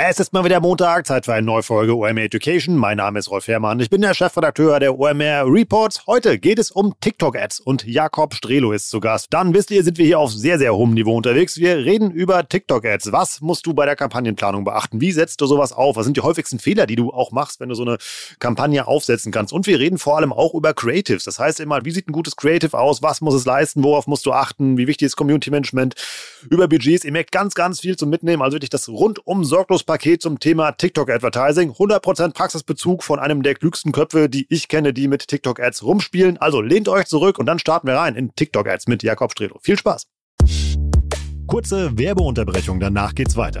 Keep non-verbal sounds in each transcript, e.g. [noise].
Es ist mal wieder Montag, Zeit für eine neue Folge OMR Education. Mein Name ist Rolf Herrmann. Ich bin der Chefredakteur der OMR Reports. Heute geht es um TikTok-Ads und Jakob Strelo ist zu Gast. Dann wisst ihr, sind wir hier auf sehr, sehr hohem Niveau unterwegs. Wir reden über TikTok-Ads. Was musst du bei der Kampagnenplanung beachten? Wie setzt du sowas auf? Was sind die häufigsten Fehler, die du auch machst, wenn du so eine Kampagne aufsetzen kannst? Und wir reden vor allem auch über Creatives. Das heißt immer, wie sieht ein gutes Creative aus? Was muss es leisten? Worauf musst du achten? Wie wichtig ist Community Management? Über Budgets. Ihr merkt ganz, ganz viel zum Mitnehmen. Also wirklich das rundum sorglos Paket zum Thema TikTok Advertising. 100% Praxisbezug von einem der klügsten Köpfe, die ich kenne, die mit TikTok Ads rumspielen. Also lehnt euch zurück und dann starten wir rein in TikTok Ads mit Jakob Strelo. Viel Spaß. Kurze Werbeunterbrechung, danach geht's weiter.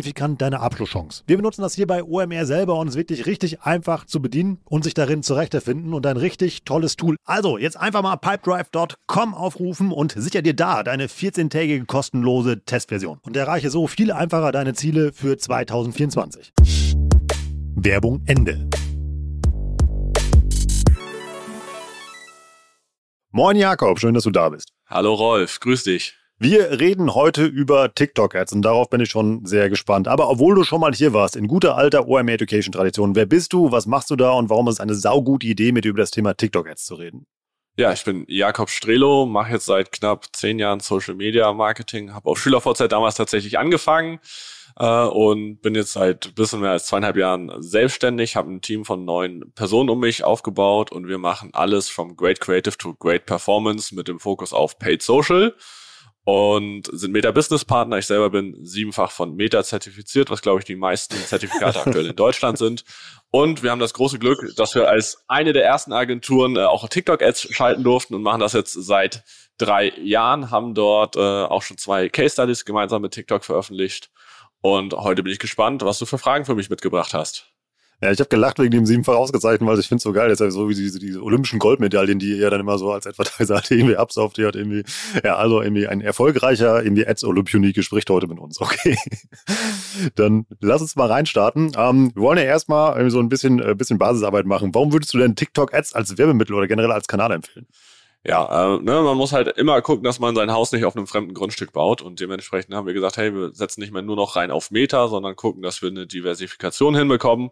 signifikant deine Abschlusschance. Wir benutzen das hier bei OMR selber und es ist wirklich richtig einfach zu bedienen und sich darin zurechtzufinden und ein richtig tolles Tool. Also jetzt einfach mal pipedrive.com aufrufen und sicher dir da deine 14-tägige kostenlose Testversion und erreiche so viel einfacher deine Ziele für 2024. Werbung Ende. Moin Jakob, schön, dass du da bist. Hallo Rolf, grüß dich. Wir reden heute über TikTok-Ads und darauf bin ich schon sehr gespannt. Aber obwohl du schon mal hier warst, in guter alter OM Education Tradition, wer bist du, was machst du da und warum ist es eine saugute Idee, mit dir über das Thema TikTok-Ads zu reden? Ja, ich bin Jakob Strelo, mache jetzt seit knapp zehn Jahren Social Media Marketing, habe auf SchülerVZ damals tatsächlich angefangen äh, und bin jetzt seit ein bisschen mehr als zweieinhalb Jahren selbstständig, habe ein Team von neun Personen um mich aufgebaut und wir machen alles from Great Creative to Great Performance mit dem Fokus auf Paid Social und sind Meta-Business-Partner. Ich selber bin siebenfach von Meta zertifiziert, was glaube ich die meisten Zertifikate aktuell in Deutschland sind. Und wir haben das große Glück, dass wir als eine der ersten Agenturen äh, auch TikTok-Ads schalten durften und machen das jetzt seit drei Jahren, haben dort äh, auch schon zwei Case-Studies gemeinsam mit TikTok veröffentlicht. Und heute bin ich gespannt, was du für Fragen für mich mitgebracht hast. Ja, ich habe gelacht wegen dem siebenfach ausgezeichnet, weil ich finde es so geil. Das ist ja so wie diese, diese olympischen Goldmedaillen, die ihr dann immer so als Advertiser [laughs] hat, irgendwie absauft. Die hat irgendwie, ja, also irgendwie ein erfolgreicher irgendwie Ads Olympionike spricht heute mit uns. [laughs] Okay. dann lass uns mal reinstarten. Ähm, wir wollen ja erstmal so ein bisschen, äh, bisschen Basisarbeit machen. Warum würdest du denn TikTok Ads als Werbemittel oder generell als Kanal empfehlen? Ja, äh, ne, man muss halt immer gucken, dass man sein Haus nicht auf einem fremden Grundstück baut. Und dementsprechend haben wir gesagt, hey, wir setzen nicht mehr nur noch rein auf Meta, sondern gucken, dass wir eine Diversifikation hinbekommen.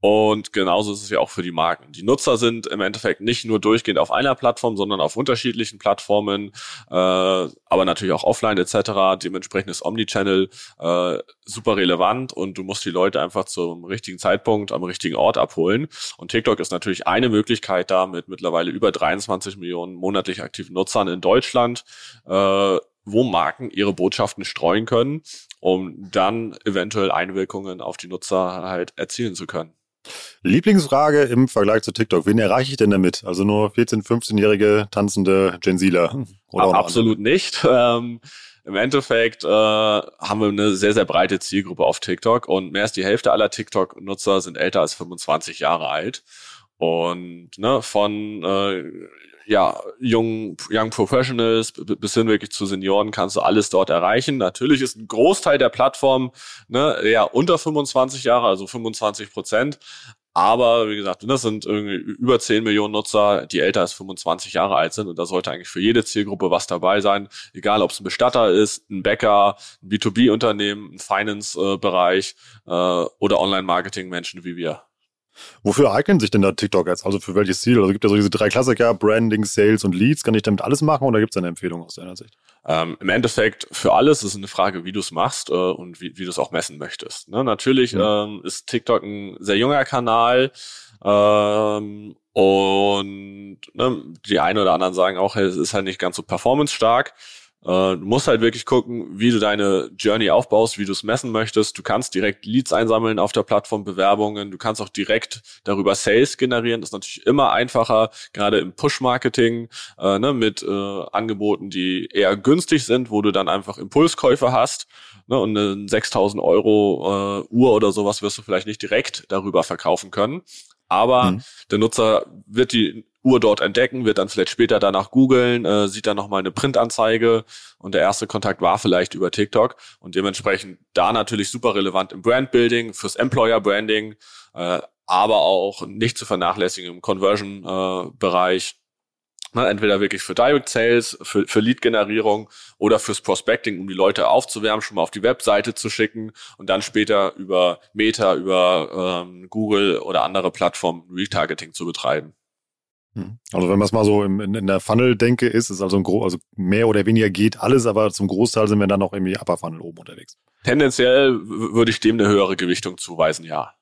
Und genauso ist es ja auch für die Marken. Die Nutzer sind im Endeffekt nicht nur durchgehend auf einer Plattform, sondern auf unterschiedlichen Plattformen, äh, aber natürlich auch offline etc. Dementsprechend ist Omnichannel äh, super relevant und du musst die Leute einfach zum richtigen Zeitpunkt am richtigen Ort abholen. Und TikTok ist natürlich eine Möglichkeit da mit mittlerweile über 23 Millionen monatlich aktiven Nutzern in Deutschland. Äh, wo Marken ihre Botschaften streuen können, um dann eventuell Einwirkungen auf die Nutzer halt erzielen zu können. Lieblingsfrage im Vergleich zu TikTok. Wen erreiche ich denn damit? Also nur 14-, 15-jährige tanzende Gen Zler? [laughs] Absolut nicht. Ähm, Im Endeffekt äh, haben wir eine sehr, sehr breite Zielgruppe auf TikTok und mehr als die Hälfte aller TikTok-Nutzer sind älter als 25 Jahre alt. Und ne, von äh, ja, Young, Young Professionals bis hin wirklich zu Senioren kannst du alles dort erreichen. Natürlich ist ein Großteil der Plattform ne, eher unter 25 Jahre, also 25 Prozent. Aber wie gesagt, das sind irgendwie über 10 Millionen Nutzer, die älter als 25 Jahre alt sind. Und da sollte eigentlich für jede Zielgruppe was dabei sein. Egal, ob es ein Bestatter ist, ein Bäcker, ein B2B-Unternehmen, ein Finance-Bereich äh, oder Online-Marketing-Menschen wie wir. Wofür eignen sich denn da TikTok jetzt? Also für welches Ziel? Also gibt es ja so diese drei Klassiker, Branding, Sales und Leads. Kann ich damit alles machen oder gibt es eine Empfehlung aus deiner Sicht? Ähm, Im Endeffekt für alles ist eine Frage, wie du es machst äh, und wie, wie du es auch messen möchtest. Ne? Natürlich mhm. ähm, ist TikTok ein sehr junger Kanal ähm, und ne, die einen oder anderen sagen auch, es ist halt nicht ganz so performance-stark. Äh, du musst halt wirklich gucken, wie du deine Journey aufbaust, wie du es messen möchtest. Du kannst direkt Leads einsammeln auf der Plattform, Bewerbungen. Du kannst auch direkt darüber Sales generieren. Das ist natürlich immer einfacher, gerade im Push-Marketing äh, ne, mit äh, Angeboten, die eher günstig sind, wo du dann einfach Impulskäufe hast. Ne, und eine 6000 Euro äh, Uhr oder sowas wirst du vielleicht nicht direkt darüber verkaufen können. Aber mhm. der Nutzer wird die Uhr dort entdecken, wird dann vielleicht später danach googeln, äh, sieht dann nochmal eine Printanzeige und der erste Kontakt war vielleicht über TikTok und dementsprechend da natürlich super relevant im Brandbuilding, fürs Employer Branding, äh, aber auch nicht zu vernachlässigen im Conversion-Bereich. Äh, entweder wirklich für Direct Sales, für, für Lead-Generierung oder fürs Prospecting, um die Leute aufzuwärmen, schon mal auf die Webseite zu schicken und dann später über Meta, über ähm, Google oder andere Plattformen Retargeting zu betreiben. Hm. Also wenn man es mal so in, in der Funnel-Denke ist, ist also, ein Gro also mehr oder weniger geht alles, aber zum Großteil sind wir dann noch irgendwie Upper Funnel oben unterwegs. Tendenziell würde ich dem eine höhere Gewichtung zuweisen, ja.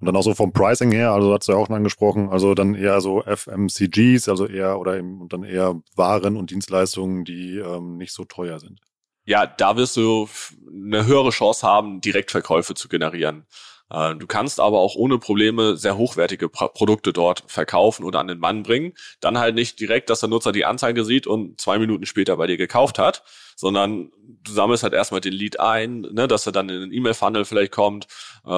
Und dann auch so vom Pricing her, also hast du ja auch schon angesprochen, also dann eher so FMCGs, also eher oder eben, und dann eher Waren und Dienstleistungen, die ähm, nicht so teuer sind. Ja, da wirst du eine höhere Chance haben, Direktverkäufe zu generieren. Äh, du kannst aber auch ohne Probleme sehr hochwertige Produkte dort verkaufen oder an den Mann bringen. Dann halt nicht direkt, dass der Nutzer die Anzeige sieht und zwei Minuten später bei dir gekauft hat, sondern du sammelst halt erstmal den Lead ein, ne, dass er dann in den E-Mail-Funnel vielleicht kommt, äh,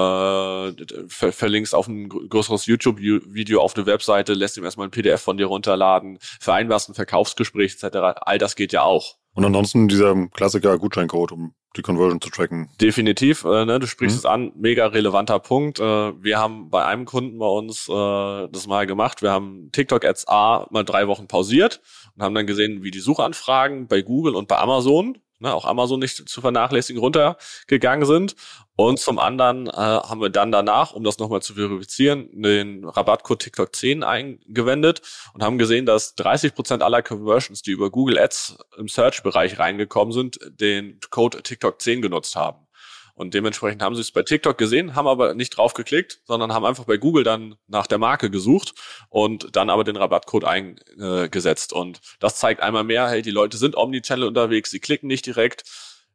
ver verlinkst auf ein größeres YouTube-Video auf eine Webseite, lässt ihm erstmal ein PDF von dir runterladen, vereinbarst ein Verkaufsgespräch etc. All das geht ja auch. Und ansonsten dieser Klassiker Gutscheincode, um die Conversion zu tracken. Definitiv, äh, ne, du sprichst mhm. es an, mega relevanter Punkt. Äh, wir haben bei einem Kunden bei uns äh, das mal gemacht. Wir haben TikTok Ads A mal drei Wochen pausiert und haben dann gesehen, wie die Suchanfragen bei Google und bei Amazon ne, auch Amazon nicht zu vernachlässigen, runtergegangen sind. Und zum anderen äh, haben wir dann danach, um das nochmal zu verifizieren, den Rabattcode TikTok 10 eingewendet und haben gesehen, dass 30 Prozent aller Conversions, die über Google Ads im Search-Bereich reingekommen sind, den Code TikTok 10 genutzt haben. Und dementsprechend haben sie es bei TikTok gesehen, haben aber nicht drauf geklickt, sondern haben einfach bei Google dann nach der Marke gesucht und dann aber den Rabattcode eingesetzt. Und das zeigt einmal mehr, hey, die Leute sind Omnichannel unterwegs, sie klicken nicht direkt.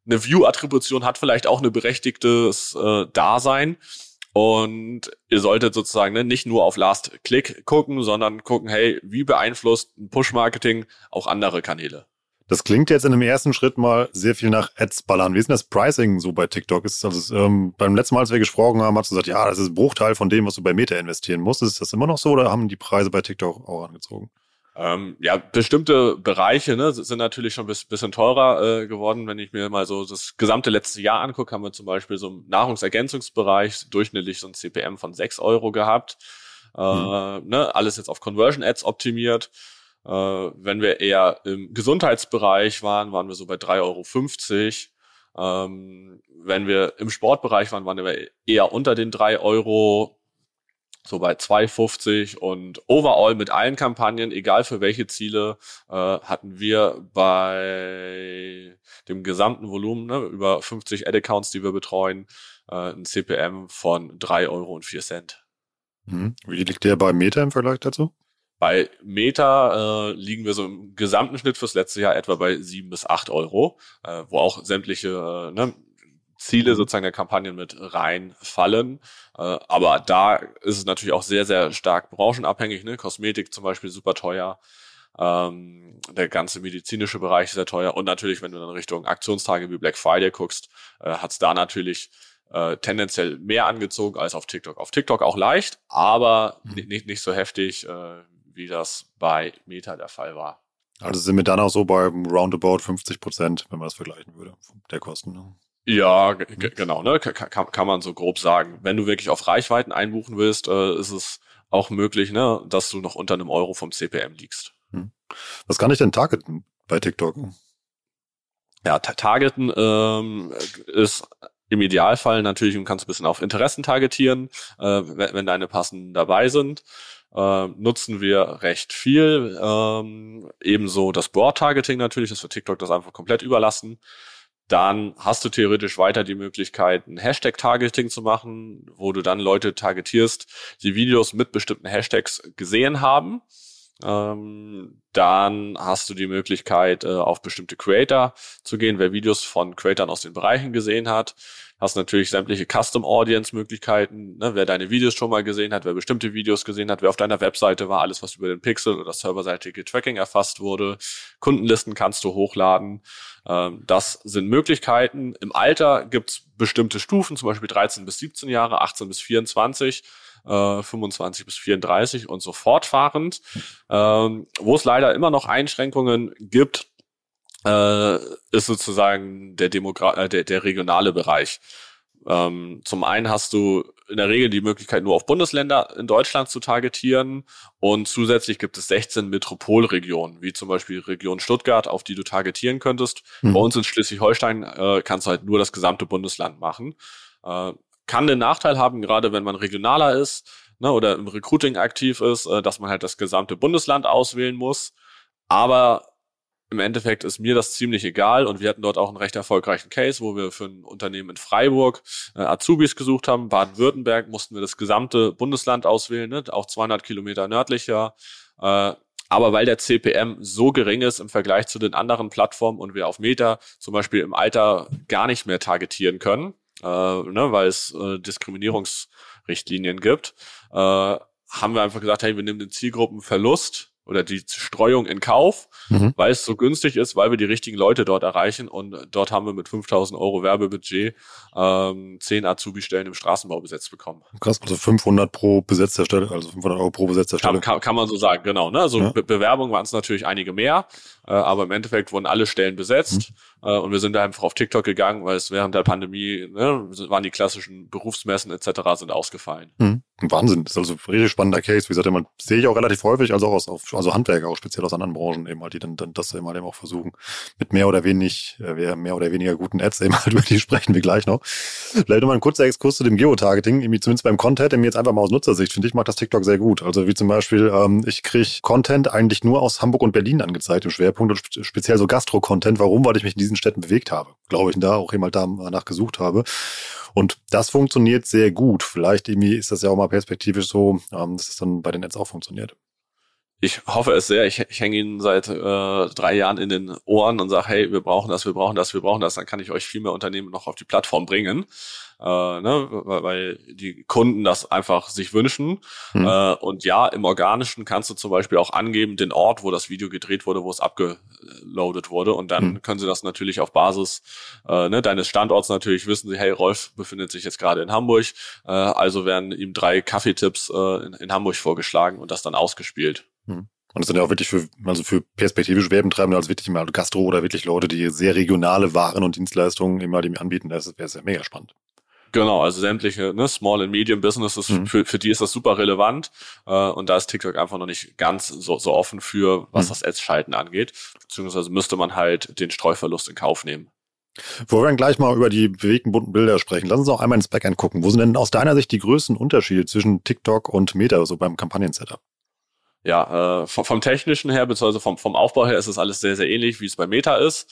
Eine View-Attribution hat vielleicht auch eine berechtigtes äh, Dasein. Und ihr solltet sozusagen ne, nicht nur auf Last Click gucken, sondern gucken, hey, wie beeinflusst ein Push-Marketing auch andere Kanäle? Das klingt jetzt in dem ersten Schritt mal sehr viel nach Ads ballern. Wie ist denn das Pricing so bei TikTok? Ist also ähm, beim letzten Mal, als wir gesprochen haben, hast du gesagt, ja, das ist ein Bruchteil von dem, was du bei Meta investieren musst. Ist das immer noch so oder haben die Preise bei TikTok auch angezogen? Ähm, ja, bestimmte Bereiche ne, sind natürlich schon ein bisschen teurer äh, geworden. Wenn ich mir mal so das gesamte letzte Jahr angucke, haben wir zum Beispiel so im Nahrungsergänzungsbereich durchschnittlich so ein CPM von 6 Euro gehabt. Äh, hm. ne, alles jetzt auf Conversion Ads optimiert. Äh, wenn wir eher im Gesundheitsbereich waren, waren wir so bei 3,50 Euro. Ähm, wenn wir im Sportbereich waren, waren wir eher unter den 3 Euro, so bei 2,50 und overall mit allen Kampagnen, egal für welche Ziele, äh, hatten wir bei dem gesamten Volumen, ne, über 50 Ad-Accounts, die wir betreuen, äh, ein CPM von 3 Euro und 4 Cent. Mhm. Wie liegt der bei Meta im Vergleich dazu? Bei Meta äh, liegen wir so im gesamten Schnitt fürs letzte Jahr etwa bei sieben bis acht Euro, äh, wo auch sämtliche äh, ne, Ziele mhm. sozusagen der Kampagnen mit reinfallen. Äh, aber da ist es natürlich auch sehr, sehr stark branchenabhängig. Ne? Kosmetik zum Beispiel super teuer. Ähm, der ganze medizinische Bereich sehr teuer. Und natürlich, wenn du dann Richtung Aktionstage wie Black Friday guckst, äh, hat es da natürlich äh, tendenziell mehr angezogen als auf TikTok. Auf TikTok auch leicht, aber mhm. nicht, nicht so heftig, äh, wie das bei Meta der Fall war. Also sind wir dann auch so bei roundabout 50 Prozent, wenn man das vergleichen würde, der Kosten. Ne? Ja, genau, ne? Kann, kann man so grob sagen. Wenn du wirklich auf Reichweiten einbuchen willst, äh, ist es auch möglich, ne, dass du noch unter einem Euro vom CPM liegst. Hm. Was kann ich denn targeten bei TikTok? Ja, targeten ähm, ist im Idealfall natürlich, du kannst ein bisschen auf Interessen targetieren, äh, wenn, wenn deine passenden dabei sind äh, nutzen wir recht viel. Ähm, ebenso das Board-Targeting natürlich, das für TikTok das einfach komplett überlassen. Dann hast du theoretisch weiter die Möglichkeit, ein Hashtag-Targeting zu machen, wo du dann Leute targetierst, die Videos mit bestimmten Hashtags gesehen haben Ähm, dann hast du die Möglichkeit, äh, auf bestimmte Creator zu gehen, wer Videos von Creatern aus den Bereichen gesehen hat. Hast natürlich sämtliche Custom Audience Möglichkeiten, ne, wer deine Videos schon mal gesehen hat, wer bestimmte Videos gesehen hat, wer auf deiner Webseite war, alles was über den Pixel oder serverseitige Tracking erfasst wurde. Kundenlisten kannst du hochladen. Ähm, das sind Möglichkeiten. Im Alter gibt's bestimmte Stufen, zum Beispiel 13 bis 17 Jahre, 18 bis 24 äh, 25 bis 34 und so fortfahrend. Ähm, wo es leider immer noch Einschränkungen gibt, äh, ist sozusagen der, Demogra äh, der, der regionale Bereich. Ähm, zum einen hast du in der Regel die Möglichkeit, nur auf Bundesländer in Deutschland zu targetieren. Und zusätzlich gibt es 16 Metropolregionen, wie zum Beispiel Region Stuttgart, auf die du targetieren könntest. Mhm. Bei uns in Schleswig-Holstein äh, kannst du halt nur das gesamte Bundesland machen. Äh, kann den Nachteil haben, gerade wenn man regionaler ist ne, oder im Recruiting aktiv ist, äh, dass man halt das gesamte Bundesland auswählen muss. Aber im Endeffekt ist mir das ziemlich egal und wir hatten dort auch einen recht erfolgreichen Case, wo wir für ein Unternehmen in Freiburg äh, Azubis gesucht haben. Baden-Württemberg mussten wir das gesamte Bundesland auswählen, ne? auch 200 Kilometer nördlicher. Äh, aber weil der CPM so gering ist im Vergleich zu den anderen Plattformen und wir auf Meta zum Beispiel im Alter gar nicht mehr targetieren können, äh, ne, weil es äh, Diskriminierungsrichtlinien gibt, äh, haben wir einfach gesagt, hey, wir nehmen den Zielgruppenverlust oder die Streuung in Kauf, mhm. weil es so günstig ist, weil wir die richtigen Leute dort erreichen und dort haben wir mit 5000 Euro Werbebudget ähm, 10 Azubi-Stellen im Straßenbau besetzt bekommen. Krass, also 500 pro besetzter Stelle, also 500 Euro pro besetzter Stelle. Kann, kann, kann man so sagen, genau. Ne? Also ja. Be Bewerbungen waren es natürlich einige mehr, äh, aber im Endeffekt wurden alle Stellen besetzt mhm. äh, und wir sind da einfach auf TikTok gegangen, weil es während der Pandemie ne, waren die klassischen Berufsmessen etc. sind ausgefallen. Mhm. Wahnsinn, das ist also ein richtig spannender Case. Wie gesagt, man sehe ich auch relativ häufig, also auch aus, also Handwerker, auch speziell aus anderen Branchen eben halt, die dann, dann das eben halt eben auch versuchen, mit mehr oder wenig, äh, mehr oder weniger guten Ads eben halt, [laughs] über die sprechen wir gleich noch. Vielleicht nochmal ein kurzer Exkurs zu dem Geotargeting, irgendwie zumindest beim Content, mir jetzt einfach mal aus Nutzersicht, finde ich, macht das TikTok sehr gut. Also wie zum Beispiel, ähm, ich kriege Content eigentlich nur aus Hamburg und Berlin angezeigt im Schwerpunkt und speziell so Gastro-Content. Warum? Weil ich mich in diesen Städten bewegt habe, glaube ich, und da auch eben halt danach gesucht habe. Und das funktioniert sehr gut. Vielleicht irgendwie ist das ja auch mal perspektivisch so, ähm, dass es dann bei den Ads auch funktioniert. Ich hoffe es sehr. Ich, ich hänge Ihnen seit äh, drei Jahren in den Ohren und sage, hey, wir brauchen das, wir brauchen das, wir brauchen das. Dann kann ich euch viel mehr Unternehmen noch auf die Plattform bringen äh, ne, weil die Kunden das einfach sich wünschen. Mhm. Äh, und ja, im Organischen kannst du zum Beispiel auch angeben, den Ort, wo das Video gedreht wurde, wo es abgeloadet wurde. Und dann mhm. können sie das natürlich auf Basis äh, ne, deines Standorts natürlich wissen sie, hey, Rolf befindet sich jetzt gerade in Hamburg. Äh, also werden ihm drei Kaffeetipps äh, in, in Hamburg vorgeschlagen und das dann ausgespielt. Mhm. Und das sind ja auch wirklich für, also für perspektivische Werbentreibende, also wirklich mal Gastro oder wirklich Leute, die sehr regionale Waren und Dienstleistungen immer dem anbieten. Das wäre sehr mega spannend. Genau, also sämtliche ne, Small and Medium Businesses, mhm. für, für die ist das super relevant. Äh, und da ist TikTok einfach noch nicht ganz so, so offen für, was mhm. das Ads-Schalten angeht. Beziehungsweise müsste man halt den Streuverlust in Kauf nehmen. Bevor wir dann gleich mal über die bewegten bunten Bilder sprechen, lass uns auch einmal ins Backend gucken. Wo sind denn aus deiner Sicht die größten Unterschiede zwischen TikTok und Meta, so beim Kampagnen-Setup? Ja, äh, vom, vom technischen her, beziehungsweise vom, vom Aufbau her ist es alles sehr, sehr ähnlich, wie es bei Meta ist.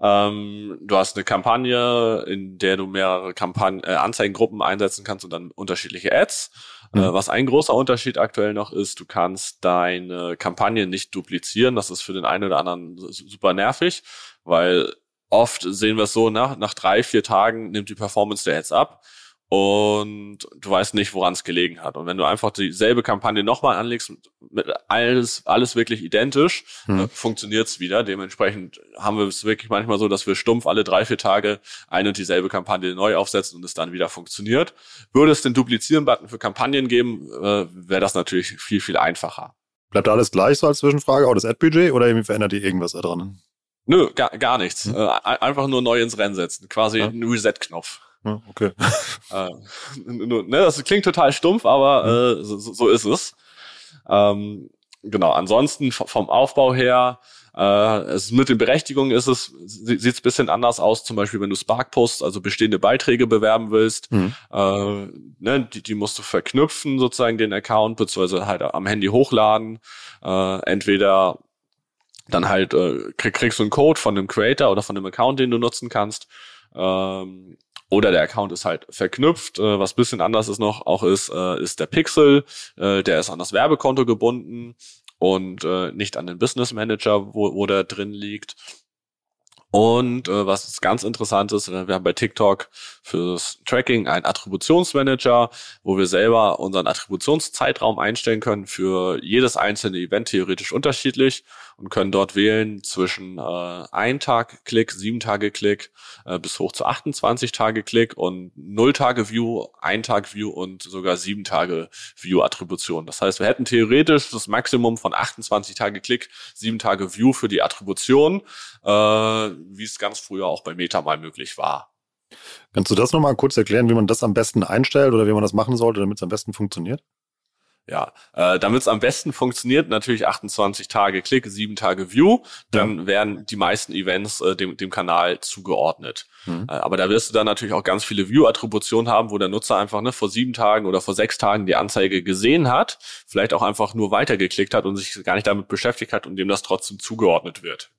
Ähm, du hast eine Kampagne, in der du mehrere Kampagnen, äh, Anzeigengruppen einsetzen kannst und dann unterschiedliche Ads. Mhm. Äh, was ein großer Unterschied aktuell noch ist, du kannst deine Kampagne nicht duplizieren. Das ist für den einen oder anderen super nervig, weil oft sehen wir es so, nach, nach drei, vier Tagen nimmt die Performance der Ads ab und du weißt nicht, woran es gelegen hat. Und wenn du einfach dieselbe Kampagne nochmal anlegst, mit alles, alles wirklich identisch, hm. äh, funktioniert es wieder. Dementsprechend haben wir es wirklich manchmal so, dass wir stumpf alle drei, vier Tage eine und dieselbe Kampagne neu aufsetzen und es dann wieder funktioniert. Würde es den Duplizieren-Button für Kampagnen geben, äh, wäre das natürlich viel, viel einfacher. Bleibt alles gleich so als Zwischenfrage, auch das Ad-Budget oder verändert ihr irgendwas da dran? Nö, gar, gar nichts. Hm. Äh, einfach nur neu ins Rennen setzen. Quasi ja. ein Reset-Knopf. Okay. äh, ne, das klingt total stumpf, aber äh, so, so ist es. Ähm, genau, ansonsten vom Aufbau her, äh, es, mit den Berechtigungen ist es, sieht es bisschen anders aus, zum Beispiel wenn du Spark Posts, also bestehende Beiträge bewerben willst, mhm. äh, ne, die, die musst du verknüpfen, sozusagen den Account, beziehungsweise halt am Handy hochladen. Äh, entweder dann halt äh, krieg, kriegst du einen Code von dem Creator oder von dem Account, den du nutzen kannst. Ähm, oder der Account ist halt verknüpft. Äh, was bisschen anders ist noch, auch ist, äh, ist der Pixel, äh, der ist an das Werbekonto gebunden. und äh, nicht an den Business Manager, wo, wo der drin liegt. Und äh, was ganz interessant ist, wir haben bei TikTok fürs Tracking einen Attributionsmanager, wo wir selber unseren Attributionszeitraum einstellen können für jedes einzelne Event theoretisch unterschiedlich und können dort wählen zwischen äh, ein Tag Klick, sieben Tage Klick äh, bis hoch zu 28 Tage Klick und null Tage View, ein Tag View und sogar sieben Tage View Attribution. Das heißt, wir hätten theoretisch das Maximum von 28 Tage Klick, sieben Tage View für die Attribution. Äh, wie es ganz früher auch bei Meta mal möglich war. Kannst du das nochmal kurz erklären, wie man das am besten einstellt oder wie man das machen sollte, damit es am besten funktioniert? Ja, äh, damit es am besten funktioniert, natürlich 28 Tage Klick, 7 Tage View, dann ja. werden die meisten Events äh, dem, dem Kanal zugeordnet. Mhm. Äh, aber da wirst du dann natürlich auch ganz viele View-Attributionen haben, wo der Nutzer einfach ne, vor sieben Tagen oder vor sechs Tagen die Anzeige gesehen hat, vielleicht auch einfach nur weitergeklickt hat und sich gar nicht damit beschäftigt hat und dem das trotzdem zugeordnet wird.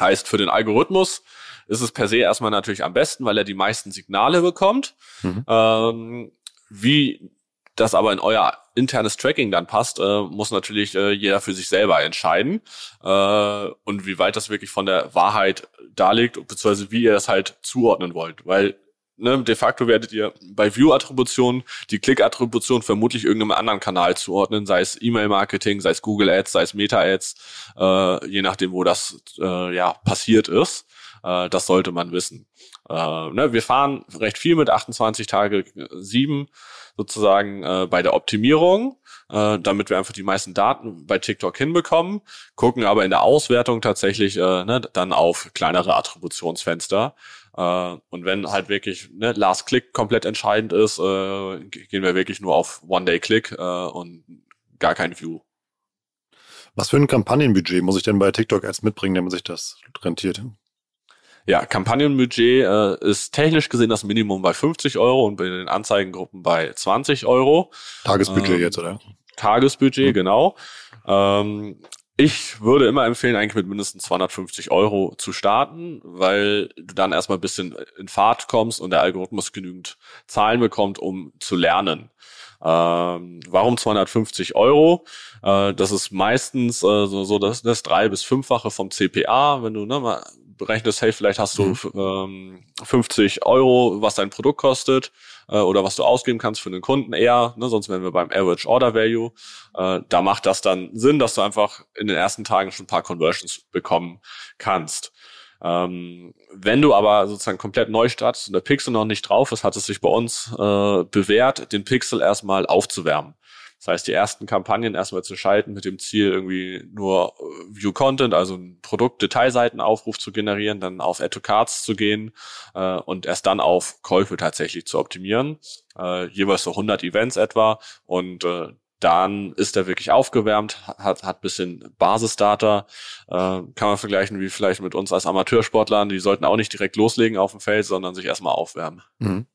Heißt, für den Algorithmus ist es per se erstmal natürlich am besten, weil er die meisten Signale bekommt. Mhm. Ähm, wie das aber in euer internes Tracking dann passt, äh, muss natürlich äh, jeder für sich selber entscheiden. Äh, und wie weit das wirklich von der Wahrheit darlegt, beziehungsweise wie ihr das halt zuordnen wollt. Weil ne, de facto werdet ihr bei View-Attribution die Click-Attribution vermutlich irgendeinem anderen Kanal zuordnen, sei es E-Mail-Marketing, sei es Google Ads, sei es Meta-Ads, äh, je nachdem, wo das äh, ja passiert ist. Äh, das sollte man wissen. Äh, ne, wir fahren recht viel mit 28 Tage 7 sozusagen äh, bei der Optimierung, äh, damit wir einfach die meisten Daten bei TikTok hinbekommen, gucken aber in der Auswertung tatsächlich äh, ne, dann auf kleinere Attributionsfenster. Äh, und wenn halt wirklich ne, Last Click komplett entscheidend ist, äh, gehen wir wirklich nur auf One-Day-Click äh, und gar kein View. Was für ein Kampagnenbudget muss ich denn bei TikTok Ads mitbringen, damit sich das rentiert? Ja, Kampagnenbudget äh, ist technisch gesehen das Minimum bei 50 Euro und bei den Anzeigengruppen bei 20 Euro. Tagesbudget ähm, jetzt, oder? Tagesbudget, mhm. genau. Ähm, ich würde immer empfehlen, eigentlich mit mindestens 250 Euro zu starten, weil du dann erstmal ein bisschen in Fahrt kommst und der Algorithmus genügend Zahlen bekommt, um zu lernen. Ähm, warum 250 Euro? Äh, das ist meistens äh, so, so das, das drei- bis fünffache vom CPA. Wenn du ne, mal berechnest, hey, vielleicht hast du mhm. ähm, 50 Euro, was dein Produkt kostet äh, oder was du ausgeben kannst für einen Kunden eher, ne, sonst wären wir beim Average Order Value. Äh, da macht das dann Sinn, dass du einfach in den ersten Tagen schon ein paar Conversions bekommen kannst. Ähm, wenn du aber sozusagen komplett neu startest und der Pixel noch nicht drauf ist, hat es sich bei uns äh, bewährt, den Pixel erstmal aufzuwärmen. Das heißt, die ersten Kampagnen erstmal zu schalten mit dem Ziel, irgendwie nur äh, View Content, also ein Produkt-Detailseitenaufruf zu generieren, dann auf Add to Cards zu gehen äh, und erst dann auf Käufe tatsächlich zu optimieren. Äh, jeweils so 100 Events etwa und äh, dann ist er wirklich aufgewärmt, hat, hat bisschen Basisdata, äh, kann man vergleichen wie vielleicht mit uns als Amateursportlern, die sollten auch nicht direkt loslegen auf dem Feld, sondern sich erstmal aufwärmen. Mhm.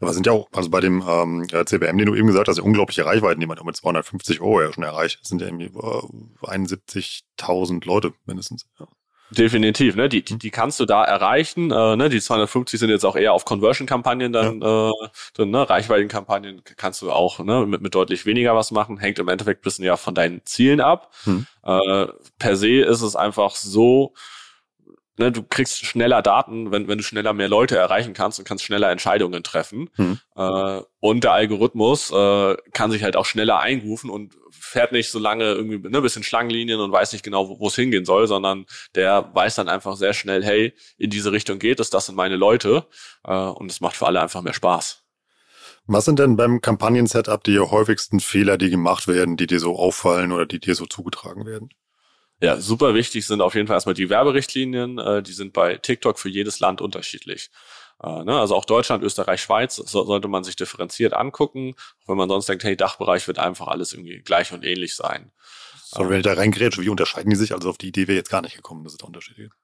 Aber sind ja auch, also bei dem ähm, CBM, den du eben gesagt hast, ja unglaubliche Reichweiten, die man mit 250 Euro ja schon erreicht. Das sind ja irgendwie äh, 71.000 Leute mindestens. Ja. Definitiv, ne? Die, die, mhm. die kannst du da erreichen. Äh, ne? Die 250 sind jetzt auch eher auf Conversion-Kampagnen dann ja. äh, drin, ne? Reichweiten-Kampagnen kannst du auch ne? mit, mit deutlich weniger was machen. Hängt im Endeffekt bisschen ja von deinen Zielen ab. Hm. Äh, per se ist es einfach so, ne, du kriegst schneller Daten, wenn, wenn du schneller mehr Leute erreichen kannst und kannst schneller Entscheidungen treffen. Mhm. Äh, und der Algorithmus äh, kann sich halt auch schneller einrufen und fährt nicht so lange irgendwie ne, bisschen Schlangenlinien und weiß nicht genau, wo es hingehen soll, sondern der weiß dann einfach sehr schnell, hey, in diese Richtung geht es, das sind meine Leute. Äh, und es macht für alle einfach mehr Spaß. Was sind denn beim Kampagnen-Setup die häufigsten Fehler, die gemacht werden, die dir so auffallen oder die dir so zugetragen werden? Ja, super wichtig sind auf jeden Fall erstmal die Werberichtlinien. Äh, die sind bei TikTok für jedes Land unterschiedlich. Äh, ne? Also auch Deutschland, Österreich, Schweiz so, sollte man sich differenziert angucken, wenn man sonst denkt, hey, Dachbereich wird einfach alles irgendwie gleich und ähnlich sein. So, wenn ich da reingrätsche, wie unterscheiden die sich? Also auf die Idee wäre jetzt gar nicht gekommen, dass es da Unterschiede gibt.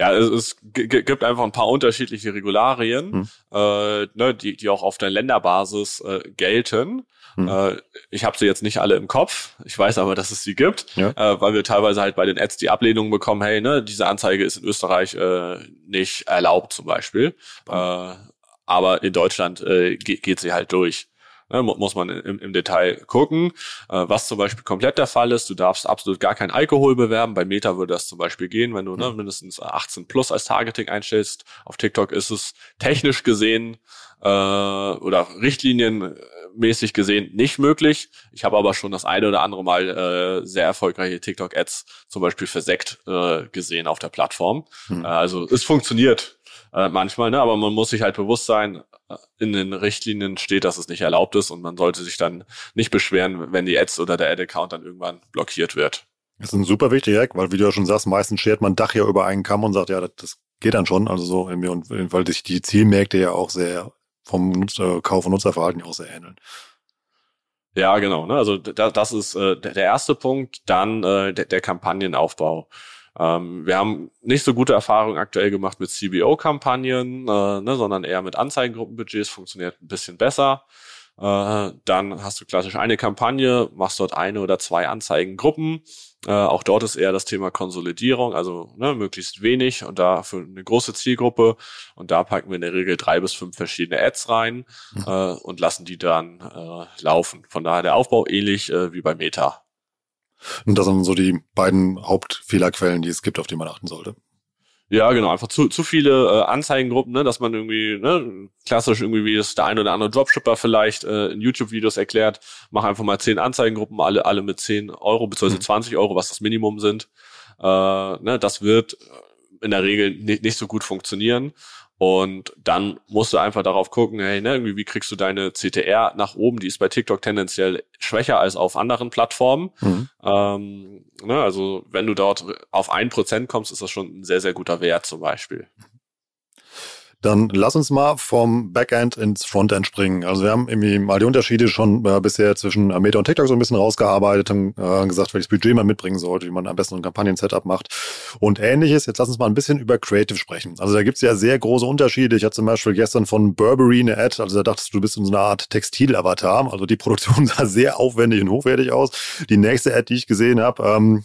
Ja, es, es gibt einfach ein paar unterschiedliche Regularien, hm. äh, ne, die, die auch auf der Länderbasis äh, gelten. Hm. Äh, ich habe sie jetzt nicht alle im Kopf. Ich weiß aber, dass es sie gibt, ja. äh, weil wir teilweise halt bei den Ads die Ablehnung bekommen, hey, ne, diese Anzeige ist in Österreich äh, nicht erlaubt zum Beispiel. Äh, aber in Deutschland äh, geht, geht sie halt durch. Ne, muss man im, im Detail gucken. Äh, was zum Beispiel komplett der Fall ist, du darfst absolut gar keinen Alkohol bewerben. Bei Meta würde das zum Beispiel gehen, wenn du ne, mindestens 18 plus als Targeting einstellst. Auf TikTok ist es technisch gesehen äh, oder richtlinienmäßig gesehen nicht möglich. Ich habe aber schon das eine oder andere Mal äh, sehr erfolgreiche TikTok-Ads zum Beispiel für Sekt äh, gesehen auf der Plattform. Mhm. Also es funktioniert äh, manchmal, ne? aber man muss sich halt bewusst sein, äh, in den Richtlinien steht, dass es nicht erlaubt ist und man sollte sich dann nicht beschweren, wenn die Ads oder der Ad-Account dann irgendwann blockiert wird. Das ist ein super wichtiger Hack, weil wie du ja schon sagst, meistens schert man Dach ja über einen Kamm und sagt, ja, das, das geht dann schon. Also so irgendwie, und weil sich die Zielmärkte ja auch sehr vom Kauf- und Nutzerverhalten auch sehr ähneln. Ja, genau. Ne? Also da, das ist äh, der erste Punkt. Dann äh, der, der Kampagnenaufbau. Ähm, wir haben nicht so gute Erfahrungen aktuell gemacht mit CBO-Kampagnen, äh, ne, sondern eher mit Anzeigengruppenbudgets, funktioniert ein bisschen besser. Äh, dann hast du klassisch eine Kampagne, machst dort eine oder zwei Anzeigengruppen. Äh, auch dort ist eher das Thema Konsolidierung, also ne, möglichst wenig und da für eine große Zielgruppe. Und da packen wir in der Regel drei bis fünf verschiedene Ads rein mhm. äh, und lassen die dann äh, laufen. Von daher der Aufbau ähnlich äh, wie bei Meta. Und das sind so die beiden Hauptfehlerquellen, die es gibt, auf die man achten sollte. Ja, genau, einfach zu, zu viele äh, Anzeigengruppen, ne, dass man irgendwie, ne, klassisch irgendwie, wie es der ein oder andere Dropshipper vielleicht äh, in YouTube-Videos erklärt, mach einfach mal zehn Anzeigengruppen, alle, alle mit 10 Euro bzw. Mhm. 20 Euro, was das Minimum sind. Äh, ne, das wird in der Regel nicht, nicht so gut funktionieren. Und dann musst du einfach darauf gucken, hey, ne, irgendwie, wie kriegst du deine CTR nach oben? Die ist bei TikTok tendenziell schwächer als auf anderen Plattformen. Mhm. Ähm, ne, also wenn du dort auf ein Prozent kommst, ist das schon ein sehr, sehr guter Wert zum Beispiel. Dann lass uns mal vom Backend ins Frontend springen. Also wir haben irgendwie mal die Unterschiede schon äh, bisher zwischen Meta und TikTok so ein bisschen rausgearbeitet, haben äh, gesagt, welches Budget man mitbringen sollte, wie man am besten ein Kampagnen-Setup macht und ähnliches. Jetzt lass uns mal ein bisschen über Creative sprechen. Also da gibt's ja sehr große Unterschiede. Ich hatte zum Beispiel gestern von Burberry eine Ad, also da dachtest du, du bist in so einer Art Textil-Avatar. Also die Produktion [laughs] sah sehr aufwendig und hochwertig aus. Die nächste Ad, die ich gesehen habe, ähm,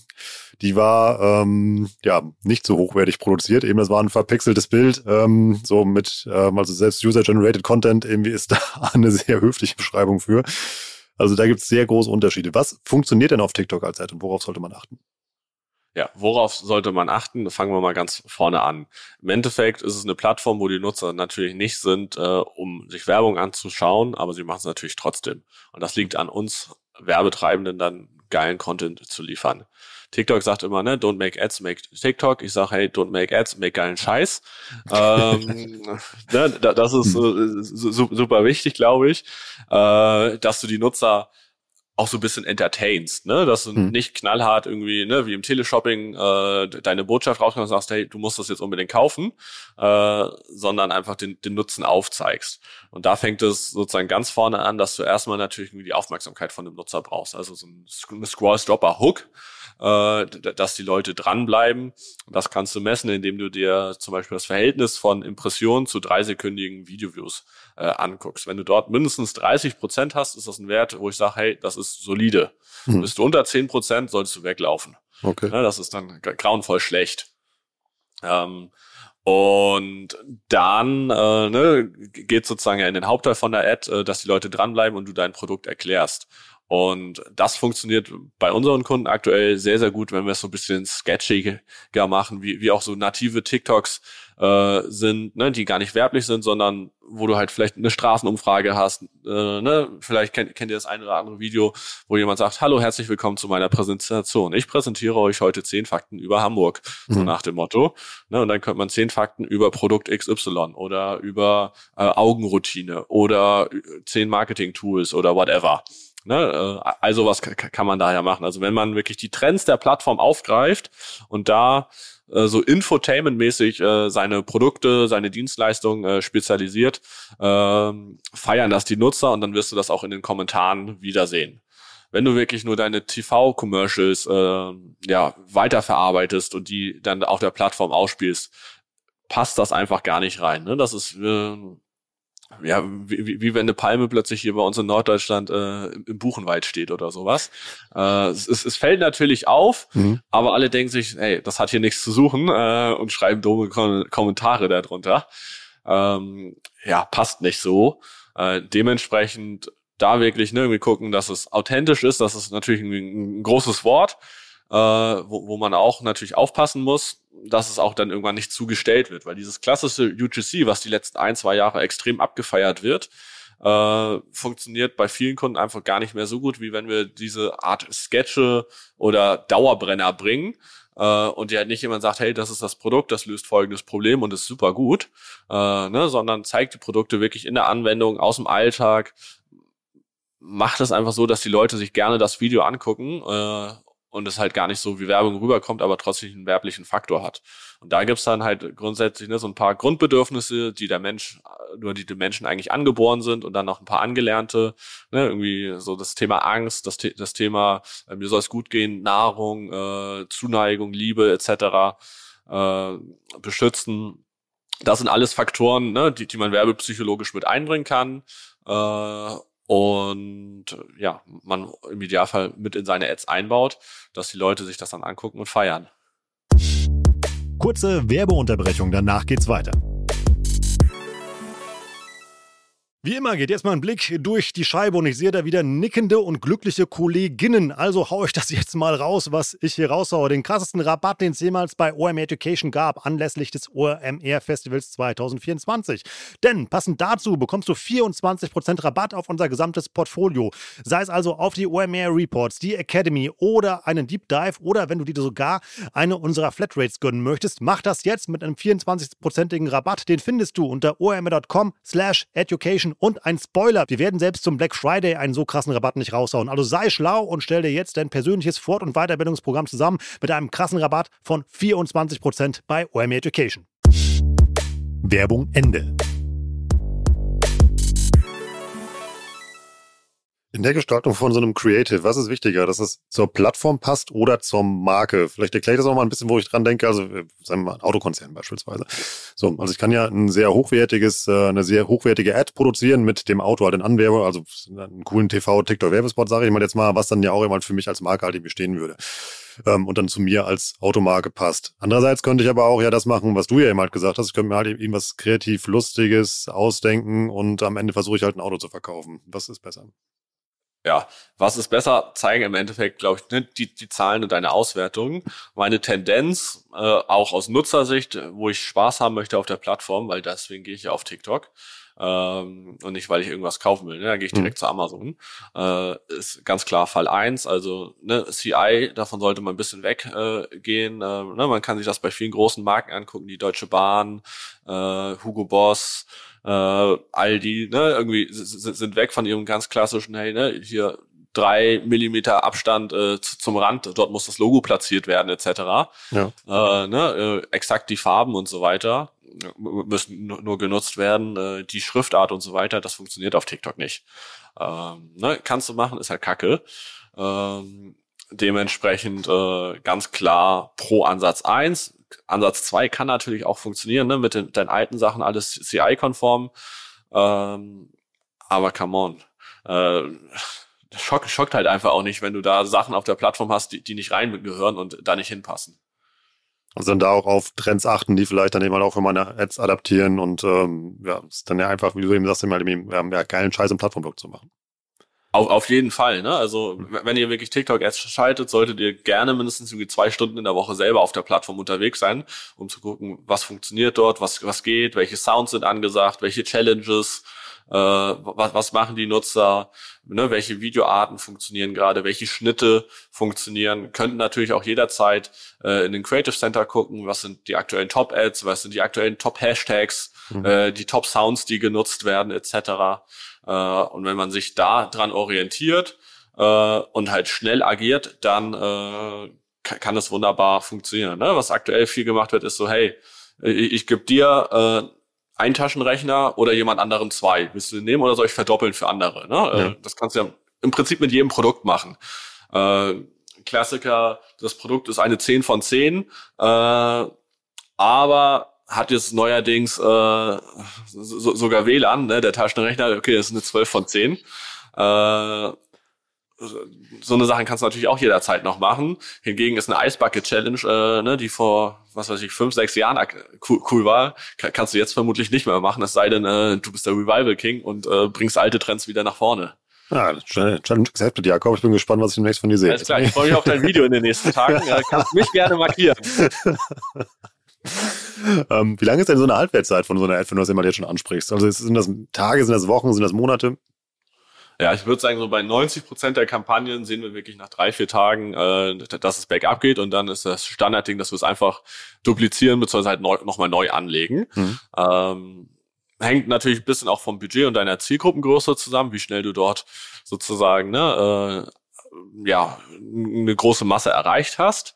die war ähm, ja nicht so hochwertig produziert. Eben das war ein verpixeltes Bild, ähm, so mit, ähm, also selbst User-Generated Content irgendwie ist [laughs] da eine sehr höfliche Beschreibung für. Also da gibt es sehr große Unterschiede. Was funktioniert denn auf TikTok als Ad und worauf sollte man achten? Ja, worauf sollte man achten? Fangen wir mal ganz vorne an. Im Endeffekt ist es eine Plattform, wo die Nutzer natürlich nicht sind, äh, um sich Werbung anzuschauen, aber sie machen es natürlich trotzdem. Und das liegt an uns Werbetreibenden, dann geilen Content zu liefern. TikTok sagt immer, ne, don't make ads, make TikTok. Ich sage, hey, don't make ads, make geilen Scheiß. ähm, [laughs] ne, das ist äh, super wichtig, glaube ich, äh, dass du die Nutzer auch so ein bisschen entertainst, ne? Dass du hm. nicht knallhart irgendwie, ne, wie im Teleshopping, äh, deine Botschaft rauskommst und sagst, hey, du musst das jetzt unbedingt kaufen, äh, sondern einfach den, den Nutzen aufzeigst. Und da fängt es sozusagen ganz vorne an, dass du erstmal natürlich irgendwie die Aufmerksamkeit von dem Nutzer brauchst. Also so ein Scroll-Stopper-Hook, äh, dass die Leute dranbleiben. Das kannst du messen, indem du dir zum Beispiel das Verhältnis von Impressionen zu dreisekündigen Videoviews äh, anguckst. Wenn du dort mindestens 30 Prozent hast, ist das ein Wert, wo ich sage, hey, das ist solide. Hm. Bist du unter 10 Prozent, solltest du weglaufen. Okay. Ja, das ist dann grauenvoll schlecht. Ähm, und dann äh, ne, geht sozusagen in den Hauptteil von der Ad, äh, dass die Leute dranbleiben und du dein Produkt erklärst. Und das funktioniert bei unseren Kunden aktuell sehr, sehr gut, wenn wir es so ein bisschen sketchiger machen, wie, wie auch so native TikToks äh, sind, ne, die gar nicht werblich sind, sondern wo du halt vielleicht eine Straßenumfrage hast. Äh, ne? Vielleicht kennt, kennt ihr das eine oder andere Video, wo jemand sagt, hallo, herzlich willkommen zu meiner Präsentation. Ich präsentiere euch heute zehn Fakten über Hamburg, so mhm. nach dem Motto. Ne? Und dann könnte man zehn Fakten über Produkt XY oder über äh, Augenroutine oder äh, zehn Marketing-Tools oder whatever. Ne? Äh, also was kann man daher machen. Also wenn man wirklich die Trends der Plattform aufgreift und da äh, so Infotainment-mäßig äh, seine Produkte, seine Dienstleistungen äh, spezialisiert, äh, feiern das die Nutzer und dann wirst du das auch in den Kommentaren wiedersehen. Wenn du wirklich nur deine TV-Commercials äh, ja, weiterverarbeitest und die dann auf der Plattform ausspielst, passt das einfach gar nicht rein. Ne? Das ist äh, ja, wie, wie wenn eine Palme plötzlich hier bei uns in Norddeutschland äh, im Buchenwald steht oder sowas. Äh, es, es fällt natürlich auf, mhm. aber alle denken sich, hey, das hat hier nichts zu suchen äh, und schreiben dumme Kom Kommentare darunter. Ähm, ja, passt nicht so. Äh, dementsprechend da wirklich ne, irgendwie gucken, dass es authentisch ist. Das ist natürlich ein, ein großes Wort, äh, wo, wo man auch natürlich aufpassen muss, dass es auch dann irgendwann nicht zugestellt wird, weil dieses klassische UGC, was die letzten ein, zwei Jahre extrem abgefeiert wird, äh, funktioniert bei vielen Kunden einfach gar nicht mehr so gut, wie wenn wir diese Art Sketche oder Dauerbrenner bringen. Äh, und ja nicht jemand sagt, hey, das ist das Produkt, das löst folgendes Problem und ist super gut, äh, ne, sondern zeigt die Produkte wirklich in der Anwendung, aus dem Alltag, macht es einfach so, dass die Leute sich gerne das Video angucken äh, und es halt gar nicht so wie Werbung rüberkommt, aber trotzdem einen werblichen Faktor hat. Und da gibt's dann halt grundsätzlich ne, so ein paar Grundbedürfnisse, die der Mensch, nur die den Menschen eigentlich angeboren sind und dann noch ein paar angelernte, ne, irgendwie so das Thema Angst, das, das Thema, äh, mir soll es gut gehen, Nahrung, äh, Zuneigung, Liebe etc. Äh, beschützen. Das sind alles Faktoren, ne, die, die man werbepsychologisch mit einbringen kann. Äh, und ja, man im Idealfall mit in seine Ads einbaut, dass die Leute sich das dann angucken und feiern. Kurze Werbeunterbrechung, danach geht's weiter. Wie immer geht jetzt mal ein Blick durch die Scheibe und ich sehe da wieder nickende und glückliche Kolleginnen. Also hau ich das jetzt mal raus, was ich hier raushaue. Den krassesten Rabatt, den es jemals bei OMR Education gab, anlässlich des OMR Festivals 2024. Denn passend dazu bekommst du 24% Rabatt auf unser gesamtes Portfolio. Sei es also auf die OMR Reports, die Academy oder einen Deep Dive oder wenn du dir sogar eine unserer Flatrates gönnen möchtest, mach das jetzt mit einem 24%igen Rabatt. Den findest du unter omr.com slash education und ein Spoiler, wir werden selbst zum Black Friday einen so krassen Rabatt nicht raushauen. Also sei schlau und stell dir jetzt dein persönliches Fort- und Weiterbildungsprogramm zusammen mit einem krassen Rabatt von 24% bei OME Education. Werbung Ende. In der Gestaltung von so einem Creative, was ist wichtiger, dass es zur Plattform passt oder zur Marke? Vielleicht erkläre ich das auch mal ein bisschen, wo ich dran denke. Also, äh, sagen wir mal, Autokonzern beispielsweise. So, also ich kann ja ein sehr hochwertiges, äh, eine sehr hochwertige Ad produzieren mit dem Auto halt in Anwerbe, also einen coolen TV, TikTok, Werbespot, sage ich mal jetzt mal, was dann ja auch immer für mich als Marke halt irgendwie stehen würde. Ähm, und dann zu mir als Automarke passt. Andererseits könnte ich aber auch ja das machen, was du ja eben halt gesagt hast. Ich könnte mir halt irgendwas kreativ Lustiges ausdenken und am Ende versuche ich halt ein Auto zu verkaufen. Was ist besser? Ja, was ist besser, zeigen im Endeffekt, glaube ich, ne, die, die Zahlen und deine Auswertungen. Meine Tendenz, äh, auch aus Nutzersicht, wo ich Spaß haben möchte auf der Plattform, weil deswegen gehe ich ja auf TikTok ähm, und nicht, weil ich irgendwas kaufen will. Ne? Da gehe ich mhm. direkt mhm. zu Amazon. Äh, ist ganz klar Fall eins. Also ne, CI, davon sollte man ein bisschen weggehen. Äh, äh, ne? Man kann sich das bei vielen großen Marken angucken, die Deutsche Bahn, äh, Hugo Boss, äh, Aldi, ne, irgendwie sind weg von ihrem ganz klassischen, hey, ne, hier drei Millimeter Abstand äh, zum Rand, dort muss das Logo platziert werden, etc. Ja. Äh, ne, äh, exakt die Farben und so weiter müssen nur genutzt werden, äh, die Schriftart und so weiter, das funktioniert auf TikTok nicht. Ähm, ne, kannst du machen, ist halt Kacke. Ähm, dementsprechend äh, ganz klar pro Ansatz eins Ansatz 2 kann natürlich auch funktionieren, ne, mit den, deinen alten Sachen alles CI-konform. Ähm, aber come on. Äh, schock, schockt halt einfach auch nicht, wenn du da Sachen auf der Plattform hast, die, die nicht reingehören und da nicht hinpassen. Also dann da auch auf Trends achten, die vielleicht dann eben halt auch für meine Ads adaptieren und ähm, ja, ist dann ja einfach, wie du eben sagst, immer wir haben ja geilen Scheiß im Plattformblock zu machen. Auf, auf jeden Fall, ne? Also wenn ihr wirklich TikTok-Ads schaltet, solltet ihr gerne mindestens irgendwie zwei Stunden in der Woche selber auf der Plattform unterwegs sein, um zu gucken, was funktioniert dort, was, was geht, welche Sounds sind angesagt, welche Challenges, äh, was, was machen die Nutzer, ne, welche Videoarten funktionieren gerade, welche Schnitte funktionieren. Könnten natürlich auch jederzeit äh, in den Creative Center gucken, was sind die aktuellen Top-Ads, was sind die aktuellen Top-Hashtags, mhm. äh, die Top-Sounds, die genutzt werden, etc. Äh, und wenn man sich da dran orientiert äh, und halt schnell agiert, dann äh, kann, das wunderbar funktionieren. Ne? Was aktuell viel gemacht wird, ist so, hey, ich, ich gebe dir äh, einen Taschenrechner oder jemand anderen zwei. Willst du den nehmen oder soll ich verdoppeln für andere? Ne? Äh, ja. Das kannst du ja im Prinzip mit jedem Produkt machen. Äh, Klassiker, das Produkt ist eine 10 von 10, äh, aber hat jetzt neuerdings äh, so, sogar WLAN, ne? der Taschenrechner, okay, das ist eine 12 von 10. Äh, so eine Sache kannst du natürlich auch jederzeit noch machen. Hingegen ist eine Ice Bucket Challenge, äh, ne, die vor, was weiß ich, fünf, sechs Jahren cool, cool war, kannst du jetzt vermutlich nicht mehr machen, es sei denn, äh, du bist der Revival King und äh, bringst alte Trends wieder nach vorne. Ja, Challenge accepted, Jakob. Ich bin gespannt, was ich demnächst von dir sehe. Alles klar, ich freue mich auf dein Video in den nächsten Tagen. [laughs] Kannst mich gerne markieren. [laughs] ähm, wie lange ist denn so eine Halbwertszeit von so einer Ad, wenn du das immer jetzt schon ansprichst? Also sind das Tage, sind das Wochen, sind das Monate? Ja, ich würde sagen, so bei 90 Prozent der Kampagnen sehen wir wirklich nach drei, vier Tagen, äh, dass es bergab geht und dann ist das Standardding, dass wir es einfach duplizieren bzw. halt neu, nochmal neu anlegen. Mhm. Ähm, hängt natürlich ein bisschen auch vom Budget und deiner Zielgruppengröße zusammen, wie schnell du dort sozusagen ne, äh, ja, eine große Masse erreicht hast.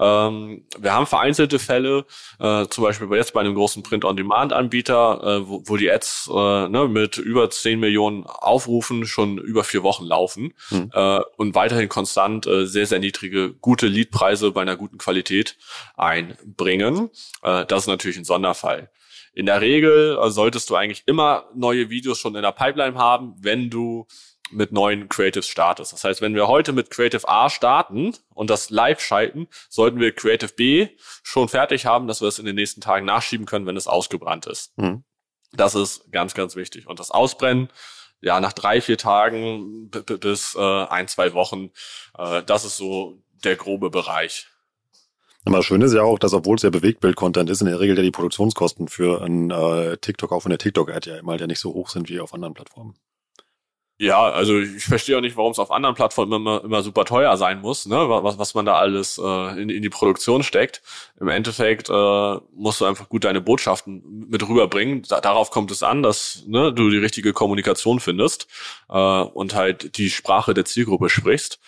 Ähm, wir haben vereinzelte Fälle, äh, zum Beispiel jetzt bei einem großen Print-on-Demand-Anbieter, äh, wo, wo, die Ads äh, ne, mit über 10 Millionen Aufrufen schon über vier Wochen laufen mhm. äh, und weiterhin konstant äh, sehr, sehr niedrige, gute Leadpreise bei einer guten Qualität einbringen. Äh, das ist natürlich ein Sonderfall. In der Regel solltest du eigentlich immer neue Videos schon in der Pipeline haben, wenn du mit neuen Creatives startest. Das heißt, wenn wir heute mit Creative A starten und das live schalten, sollten wir Creative B schon fertig haben, dass wir es in den nächsten Tagen nachschieben können, wenn es ausgebrannt ist. Mhm. Das ist ganz, ganz wichtig. Und das Ausbrennen, ja, nach drei, vier Tagen bis äh, ein, zwei Wochen, äh, das ist so der grobe Bereich. Aber schön ist ja auch, dass obwohl es ja Bewegtbild-Content ist, in der Regel ja die Produktionskosten für ein äh, TikTok, auch von der TikTok-Ad ja immer ja nicht so hoch sind wie auf anderen Plattformen. Ja, also ich verstehe auch nicht, warum es auf anderen Plattformen immer, immer super teuer sein muss, ne? was, was man da alles äh, in, in die Produktion steckt. Im Endeffekt äh, musst du einfach gut deine Botschaften mit rüberbringen. Da, darauf kommt es an, dass ne, du die richtige Kommunikation findest äh, und halt die Sprache der Zielgruppe sprichst.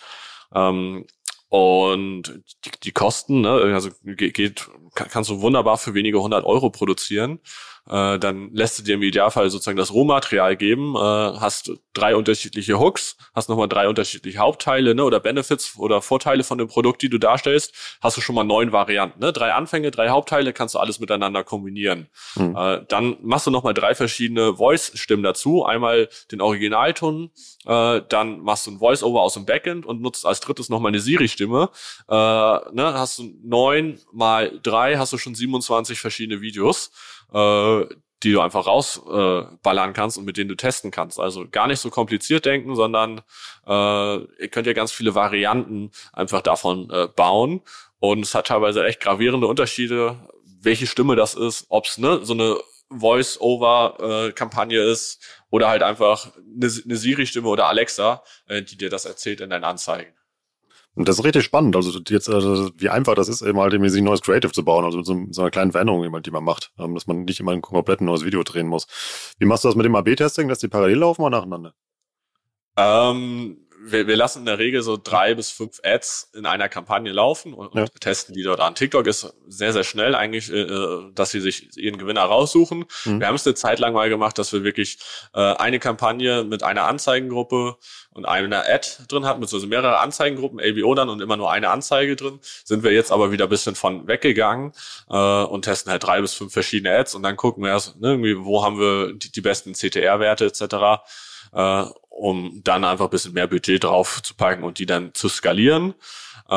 Ähm, und die, die Kosten, ne, also geht, kannst du wunderbar für wenige hundert Euro produzieren äh, dann lässt du dir im Idealfall sozusagen das Rohmaterial geben, äh, hast drei unterschiedliche Hooks, hast nochmal drei unterschiedliche Hauptteile ne, oder Benefits oder Vorteile von dem Produkt, die du darstellst, hast du schon mal neun Varianten. Ne? Drei Anfänge, drei Hauptteile, kannst du alles miteinander kombinieren. Mhm. Äh, dann machst du nochmal drei verschiedene Voice-Stimmen dazu. Einmal den Originalton, äh, dann machst du ein Voice-Over aus dem Backend und nutzt als drittes nochmal eine Siri-Stimme. Äh, ne? Hast du neun mal drei, hast du schon 27 verschiedene Videos äh, die du einfach rausballern äh, kannst und mit denen du testen kannst. Also gar nicht so kompliziert denken, sondern äh, ihr könnt ja ganz viele Varianten einfach davon äh, bauen. Und es hat teilweise echt gravierende Unterschiede, welche Stimme das ist, ob es ne, so eine Voice-Over-Kampagne ist oder halt einfach eine, eine Siri-Stimme oder Alexa, äh, die dir das erzählt in deinen Anzeigen. Und das ist richtig spannend. Also jetzt, also wie einfach das ist, eben halt ein neues Creative zu bauen, also mit so, so einer kleinen Veränderung, halt, die man macht, ähm, dass man nicht immer ein komplett neues Video drehen muss. Wie machst du das mit dem AB-Testing, dass die parallel laufen oder nacheinander? Ähm, wir, wir lassen in der Regel so drei bis fünf Ads in einer Kampagne laufen und, ja. testen die dort an. TikTok ist sehr, sehr schnell eigentlich, äh, dass sie sich ihren Gewinner raussuchen. Mhm. Wir haben es eine Zeit lang mal gemacht, dass wir wirklich äh, eine Kampagne mit einer Anzeigengruppe und einer Ad drin hatten, beziehungsweise mehrere Anzeigengruppen, ABO dann und immer nur eine Anzeige drin. Sind wir jetzt aber wieder ein bisschen von weggegangen äh, und testen halt drei bis fünf verschiedene Ads und dann gucken wir erst, ne, irgendwie, wo haben wir die, die besten CTR-Werte etc äh, um dann einfach ein bisschen mehr Budget drauf zu packen und die dann zu skalieren. Äh,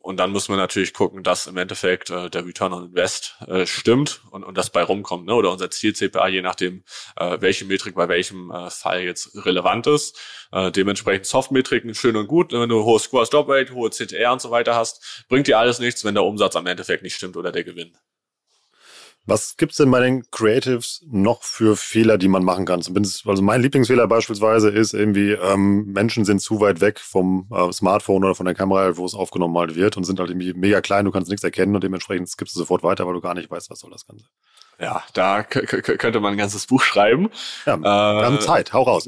und dann muss man natürlich gucken, dass im Endeffekt äh, der Return on Invest äh, stimmt und, und das bei rumkommt, ne? oder unser Ziel CPA, je nachdem, äh, welche Metrik bei welchem äh, Fall jetzt relevant ist. Äh, dementsprechend Softmetriken schön und gut, wenn du hohe Score Stop Rate, hohe CTR und so weiter hast, bringt dir alles nichts, wenn der Umsatz am Endeffekt nicht stimmt oder der Gewinn. Was gibt's denn bei den Creatives noch für Fehler, die man machen kann? Also mein Lieblingsfehler beispielsweise ist irgendwie, ähm, Menschen sind zu weit weg vom äh, Smartphone oder von der Kamera, wo es aufgenommen halt wird und sind halt irgendwie mega klein, du kannst nichts erkennen und dementsprechend skippst du sofort weiter, weil du gar nicht weißt, was soll das Ganze. Ja, da könnte man ein ganzes Buch schreiben. Ja, wir äh, haben Zeit, hau raus.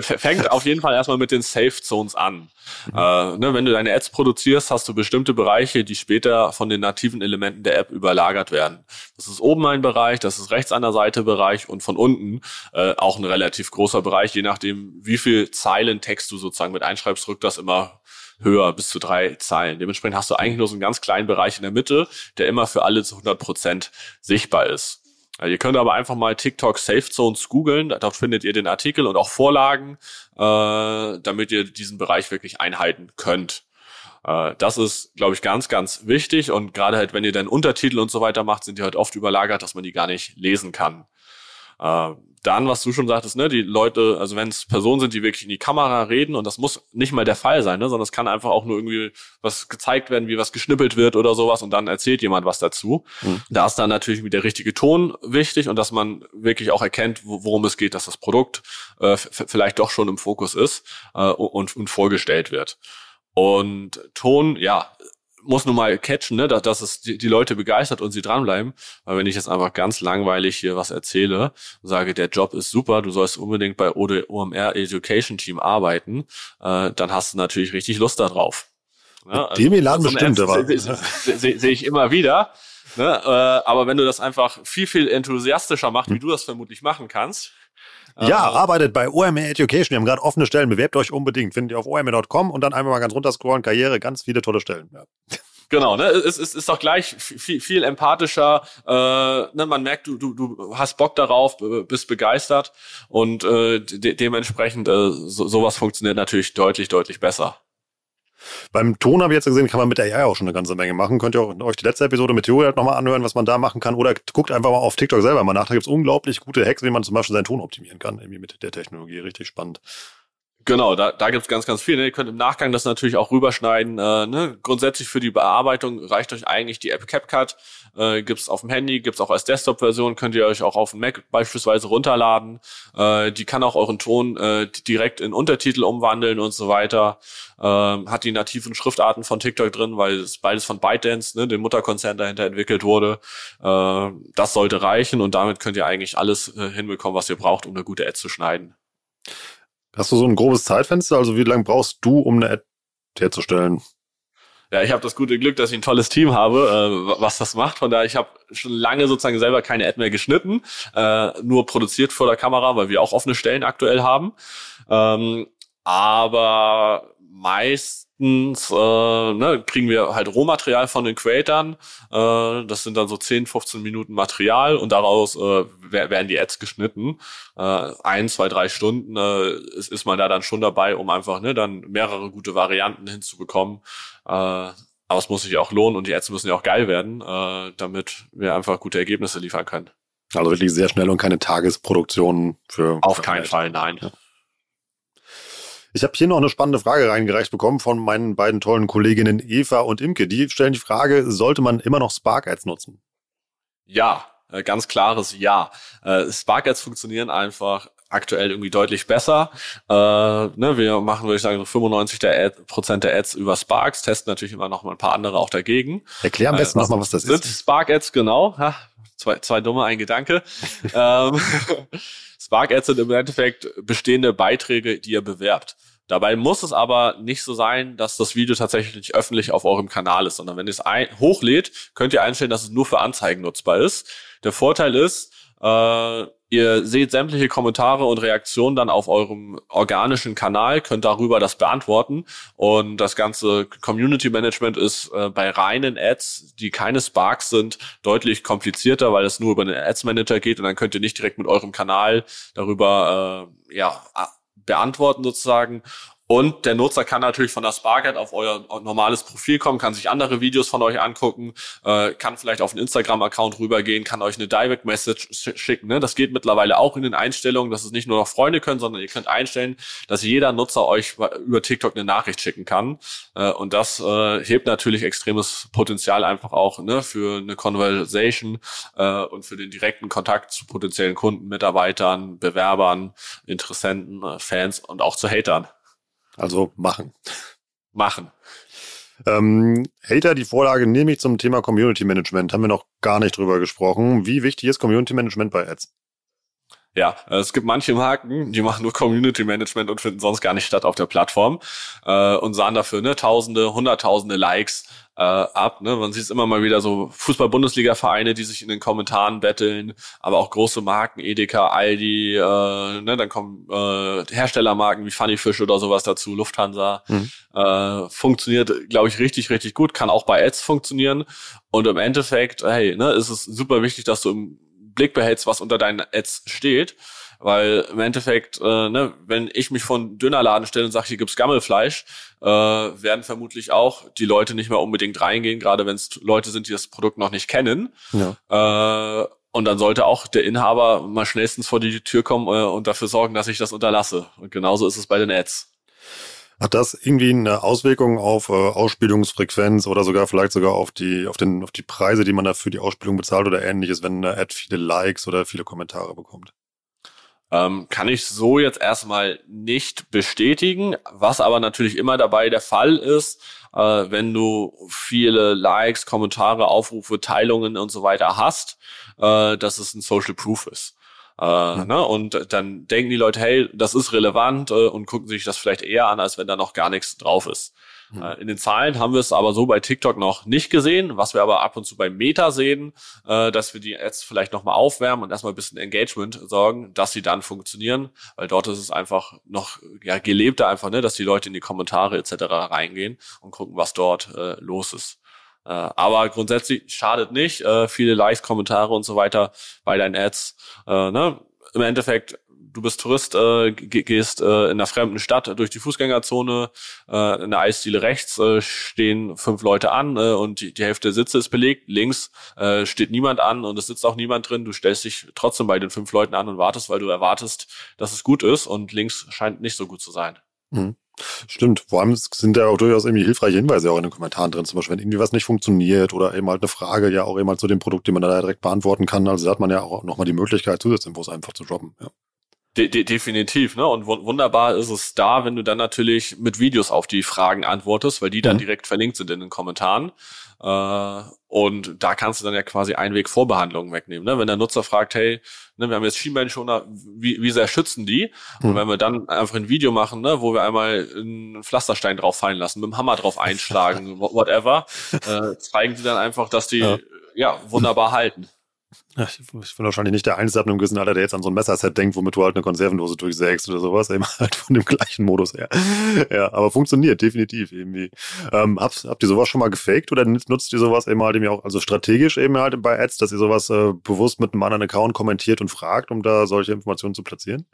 fängt auf jeden Fall erstmal mit den Safe Zones an. Mhm. Äh, ne, wenn du deine Ads produzierst, hast du bestimmte Bereiche, die später von den nativen Elementen der App überlagert werden. Das ist oben ein Bereich, das ist rechts an der Seite Bereich und von unten äh, auch ein relativ großer Bereich, je nachdem, wie viel Zeilen Text du sozusagen mit einschreibst, rückt das immer höher, bis zu drei Zeilen. Dementsprechend hast du eigentlich nur so einen ganz kleinen Bereich in der Mitte, der immer für alle zu 100 Prozent sichtbar ist. Ihr könnt aber einfach mal TikTok Safe Zones googeln, dort findet ihr den Artikel und auch Vorlagen, äh, damit ihr diesen Bereich wirklich einhalten könnt. Äh, das ist, glaube ich, ganz, ganz wichtig und gerade halt, wenn ihr dann Untertitel und so weiter macht, sind die halt oft überlagert, dass man die gar nicht lesen kann. Äh, dann, was du schon sagtest, ne, die Leute, also wenn es Personen sind, die wirklich in die Kamera reden, und das muss nicht mal der Fall sein, ne, sondern es kann einfach auch nur irgendwie was gezeigt werden, wie was geschnippelt wird oder sowas, und dann erzählt jemand was dazu. Mhm. Da ist dann natürlich der richtige Ton wichtig und dass man wirklich auch erkennt, worum es geht, dass das Produkt äh, vielleicht doch schon im Fokus ist äh, und, und vorgestellt wird. Und Ton, ja, muss nun mal catchen, ne, dass, dass es die, die Leute begeistert und sie dranbleiben. Weil wenn ich jetzt einfach ganz langweilig hier was erzähle und sage, der Job ist super, du sollst unbedingt bei OMR Education Team arbeiten, äh, dann hast du natürlich richtig Lust darauf. Ja, also, Dem Elan so bestimmt, aber. Sehe seh, seh, seh ich immer wieder. Ne? Äh, aber wenn du das einfach viel, viel enthusiastischer machst, wie hm. du das vermutlich machen kannst, ja, arbeitet bei OMR Education. Wir haben gerade offene Stellen. Bewerbt euch unbedingt. Findet ihr auf omr.com und dann einfach mal ganz runterscrollen. Karriere, ganz viele tolle Stellen. Ja. Genau, ne, es, es ist doch gleich viel, viel empathischer. Äh, ne, man merkt, du, du, du hast Bock darauf, bist begeistert und äh, de dementsprechend äh, so, sowas funktioniert natürlich deutlich, deutlich besser. Beim Ton habe ich jetzt gesehen, kann man mit der AI auch schon eine ganze Menge machen. Könnt ihr auch euch die letzte Episode mit Theorie halt nochmal anhören, was man da machen kann. Oder guckt einfach mal auf TikTok selber mal nach. Da gibt es unglaublich gute Hacks, wie man zum Beispiel seinen Ton optimieren kann, irgendwie mit der Technologie. Richtig spannend. Genau, da, da gibt's ganz, ganz viel. Ne? Ihr könnt im Nachgang das natürlich auch rüberschneiden. Äh, ne? Grundsätzlich für die Bearbeitung reicht euch eigentlich die App CapCut. Äh, gibt's auf dem Handy, gibt's auch als Desktop-Version, könnt ihr euch auch auf dem Mac beispielsweise runterladen. Äh, die kann auch euren Ton äh, direkt in Untertitel umwandeln und so weiter. Äh, hat die nativen Schriftarten von TikTok drin, weil es beides von ByteDance, ne, dem Mutterkonzern dahinter entwickelt wurde. Äh, das sollte reichen und damit könnt ihr eigentlich alles äh, hinbekommen, was ihr braucht, um eine gute Ad zu schneiden. Hast du so ein grobes Zeitfenster? Also wie lange brauchst du, um eine Ad herzustellen? Ja, ich habe das gute Glück, dass ich ein tolles Team habe, äh, was das macht. Von daher, ich habe schon lange sozusagen selber keine Ad mehr geschnitten, äh, nur produziert vor der Kamera, weil wir auch offene Stellen aktuell haben. Ähm, aber meistens äh, ne, kriegen wir halt Rohmaterial von den Creatern. Äh, das sind dann so 10, 15 Minuten Material und daraus äh, werden die Ads geschnitten. Äh, ein, zwei, drei Stunden äh, ist, ist man da dann schon dabei, um einfach ne, dann mehrere gute Varianten hinzubekommen. Äh, aber es muss sich auch lohnen und die Ads müssen ja auch geil werden, äh, damit wir einfach gute Ergebnisse liefern können. Also wirklich sehr schnell und keine Tagesproduktion für. Auf für keinen Fall, nein. Ja. Ich habe hier noch eine spannende Frage reingereicht bekommen von meinen beiden tollen Kolleginnen Eva und Imke. Die stellen die Frage, sollte man immer noch Spark Ads nutzen? Ja, äh, ganz klares Ja. Äh, Spark Ads funktionieren einfach aktuell irgendwie deutlich besser. Äh, ne, wir machen, würde ich sagen, so 95 der Ad, Prozent der Ads über Sparks, testen natürlich immer noch mal ein paar andere auch dagegen. Erklär am besten äh, nochmal, was das ist. Spark Ads, genau. Ha, zwei, zwei dumme, ein Gedanke. [laughs] ähm, Spark Ads sind im Endeffekt bestehende Beiträge, die ihr bewerbt. Dabei muss es aber nicht so sein, dass das Video tatsächlich öffentlich auf eurem Kanal ist, sondern wenn ihr es ein hochlädt, könnt ihr einstellen, dass es nur für Anzeigen nutzbar ist. Der Vorteil ist, äh, ihr seht sämtliche Kommentare und Reaktionen dann auf eurem organischen Kanal, könnt darüber das beantworten. Und das ganze Community Management ist äh, bei reinen Ads, die keine Sparks sind, deutlich komplizierter, weil es nur über den Ads Manager geht und dann könnt ihr nicht direkt mit eurem Kanal darüber äh, ja beantworten sozusagen. Und der Nutzer kann natürlich von der Sparkit auf euer normales Profil kommen, kann sich andere Videos von euch angucken, äh, kann vielleicht auf einen Instagram-Account rübergehen, kann euch eine Direct Message schicken. Ne? Das geht mittlerweile auch in den Einstellungen, dass es nicht nur noch Freunde können, sondern ihr könnt einstellen, dass jeder Nutzer euch über TikTok eine Nachricht schicken kann. Äh, und das äh, hebt natürlich extremes Potenzial einfach auch ne, für eine Conversation äh, und für den direkten Kontakt zu potenziellen Kunden, Mitarbeitern, Bewerbern, Interessenten, äh, Fans und auch zu Hatern. Also machen. Machen. Ähm, Hater, die Vorlage nehme ich zum Thema Community Management. Haben wir noch gar nicht drüber gesprochen. Wie wichtig ist Community Management bei Ads? Ja, es gibt manche Marken, die machen nur Community Management und finden sonst gar nicht statt auf der Plattform äh, und sahen dafür ne, Tausende, Hunderttausende Likes äh, ab. Ne? Man sieht es immer mal wieder so Fußball-Bundesliga-Vereine, die sich in den Kommentaren betteln, aber auch große Marken, Edeka, Aldi, äh, ne? dann kommen äh, Herstellermarken wie Funny Fish oder sowas dazu, Lufthansa. Mhm. Äh, funktioniert, glaube ich, richtig, richtig gut, kann auch bei Ads funktionieren. Und im Endeffekt, hey, ne, ist es super wichtig, dass du im Blick behältst, was unter deinen Ads steht. Weil im Endeffekt, äh, ne, wenn ich mich von Dönerladen stelle und sage, hier gibt's Gammelfleisch, äh, werden vermutlich auch die Leute nicht mehr unbedingt reingehen, gerade wenn es Leute sind, die das Produkt noch nicht kennen. Ja. Äh, und dann sollte auch der Inhaber mal schnellstens vor die Tür kommen äh, und dafür sorgen, dass ich das unterlasse. Und genauso ist es bei den Ads. Hat das irgendwie eine Auswirkung auf äh, Ausspielungsfrequenz oder sogar vielleicht sogar auf die, auf den, auf die Preise, die man da für die Ausspielung bezahlt oder ähnliches, wenn eine Ad viele Likes oder viele Kommentare bekommt? Ähm, kann ich so jetzt erstmal nicht bestätigen. Was aber natürlich immer dabei der Fall ist, äh, wenn du viele Likes, Kommentare, Aufrufe, Teilungen und so weiter hast, äh, dass es ein Social Proof ist. Äh, ne? Und dann denken die Leute, hey, das ist relevant äh, und gucken sich das vielleicht eher an, als wenn da noch gar nichts drauf ist. Mhm. Äh, in den Zahlen haben wir es aber so bei TikTok noch nicht gesehen, was wir aber ab und zu bei Meta sehen, äh, dass wir die Ads vielleicht nochmal aufwärmen und erstmal ein bisschen Engagement sorgen, dass sie dann funktionieren, weil dort ist es einfach noch ja, gelebter einfach, ne, dass die Leute in die Kommentare etc. reingehen und gucken, was dort äh, los ist. Äh, aber grundsätzlich schadet nicht. Äh, viele Likes, Kommentare und so weiter bei deinen Ads. Äh, ne? Im Endeffekt, du bist Tourist, äh, gehst äh, in einer fremden Stadt durch die Fußgängerzone, äh, in der Eisdiele rechts äh, stehen fünf Leute an äh, und die, die Hälfte der Sitze ist belegt. Links äh, steht niemand an und es sitzt auch niemand drin. Du stellst dich trotzdem bei den fünf Leuten an und wartest, weil du erwartest, dass es gut ist und links scheint nicht so gut zu sein. Mhm. Stimmt, vor allem sind da auch durchaus irgendwie hilfreiche Hinweise auch in den Kommentaren drin. Zum Beispiel, wenn irgendwie was nicht funktioniert oder eben halt eine Frage ja auch eben halt zu dem Produkt, die man da direkt beantworten kann. Also da hat man ja auch nochmal die Möglichkeit, Zusatzinfos einfach zu droppen. Ja. De de definitiv, ne? Und wunderbar ist es da, wenn du dann natürlich mit Videos auf die Fragen antwortest, weil die dann mhm. direkt verlinkt sind in den Kommentaren. Äh, und da kannst du dann ja quasi Einweg-Vorbehandlungen wegnehmen. Ne? Wenn der Nutzer fragt, hey, ne, wir haben jetzt Schienbeinschoner, wie, wie sehr schützen die? Mhm. Und wenn wir dann einfach ein Video machen, ne, wo wir einmal einen Pflasterstein drauf fallen lassen, mit dem Hammer drauf einschlagen, [laughs] whatever, äh, zeigen sie dann einfach, dass die ja, ja wunderbar halten. Ich, ich bin wahrscheinlich nicht der Einzige ab einem gewissen Alter, der jetzt an so ein Messerset denkt, womit du halt eine Konservendose durchsägst oder sowas, eben halt von dem gleichen Modus her. Ja, aber funktioniert definitiv irgendwie. Ähm, habt, habt ihr sowas schon mal gefaked oder nutzt ihr sowas eben halt eben auch, also strategisch eben halt bei Ads, dass ihr sowas äh, bewusst mit einem anderen Account kommentiert und fragt, um da solche Informationen zu platzieren?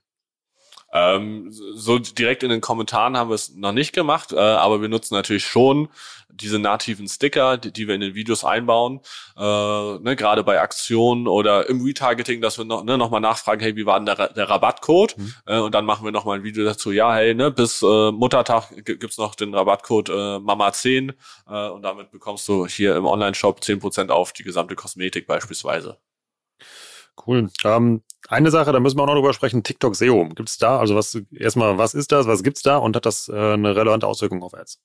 Ähm, so direkt in den Kommentaren haben wir es noch nicht gemacht, äh, aber wir nutzen natürlich schon diese nativen Sticker, die, die wir in den Videos einbauen, äh, ne, gerade bei Aktionen oder im Retargeting, dass wir noch, ne, noch mal nachfragen, hey, wie war denn der, der Rabattcode? Mhm. Äh, und dann machen wir noch mal ein Video dazu, ja, hey, ne, bis äh, Muttertag gibt's noch den Rabattcode äh, Mama10 äh, und damit bekommst du hier im Online-Shop 10% auf die gesamte Kosmetik beispielsweise. Cool. Ähm, eine Sache, da müssen wir auch noch drüber sprechen, TikTok SEO. Gibt es da, also was erstmal, was ist das, was gibt's da und hat das äh, eine relevante Auswirkung auf Ads?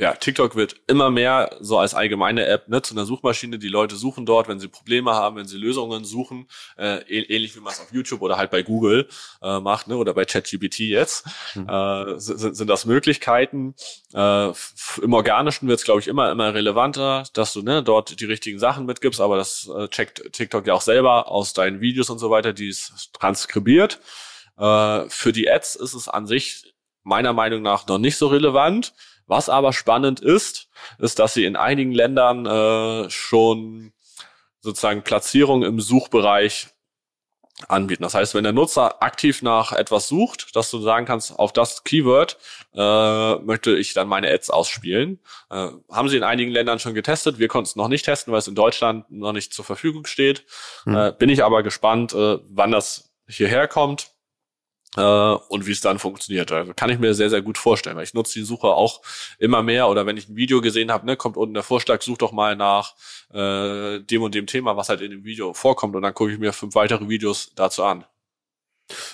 Ja, TikTok wird immer mehr so als allgemeine App ne, zu einer Suchmaschine. Die Leute suchen dort, wenn sie Probleme haben, wenn sie Lösungen suchen, äh, ähnlich wie man es auf YouTube oder halt bei Google äh, macht ne, oder bei ChatGPT jetzt, mhm. äh, sind, sind das Möglichkeiten. Äh, Im Organischen wird es, glaube ich, immer, immer relevanter, dass du ne, dort die richtigen Sachen mitgibst, aber das äh, checkt TikTok ja auch selber aus deinen Videos und so weiter, die es transkribiert. Äh, für die Ads ist es an sich meiner Meinung nach noch nicht so relevant. Was aber spannend ist, ist, dass sie in einigen Ländern äh, schon sozusagen Platzierung im Suchbereich anbieten. Das heißt, wenn der Nutzer aktiv nach etwas sucht, dass du sagen kannst, auf das Keyword äh, möchte ich dann meine Ads ausspielen. Äh, haben sie in einigen Ländern schon getestet. Wir konnten es noch nicht testen, weil es in Deutschland noch nicht zur Verfügung steht. Mhm. Äh, bin ich aber gespannt, äh, wann das hierher kommt und wie es dann funktioniert. Also kann ich mir sehr, sehr gut vorstellen, weil ich nutze die Suche auch immer mehr oder wenn ich ein Video gesehen habe, ne, kommt unten der Vorschlag, such doch mal nach äh, dem und dem Thema, was halt in dem Video vorkommt und dann gucke ich mir fünf weitere Videos dazu an.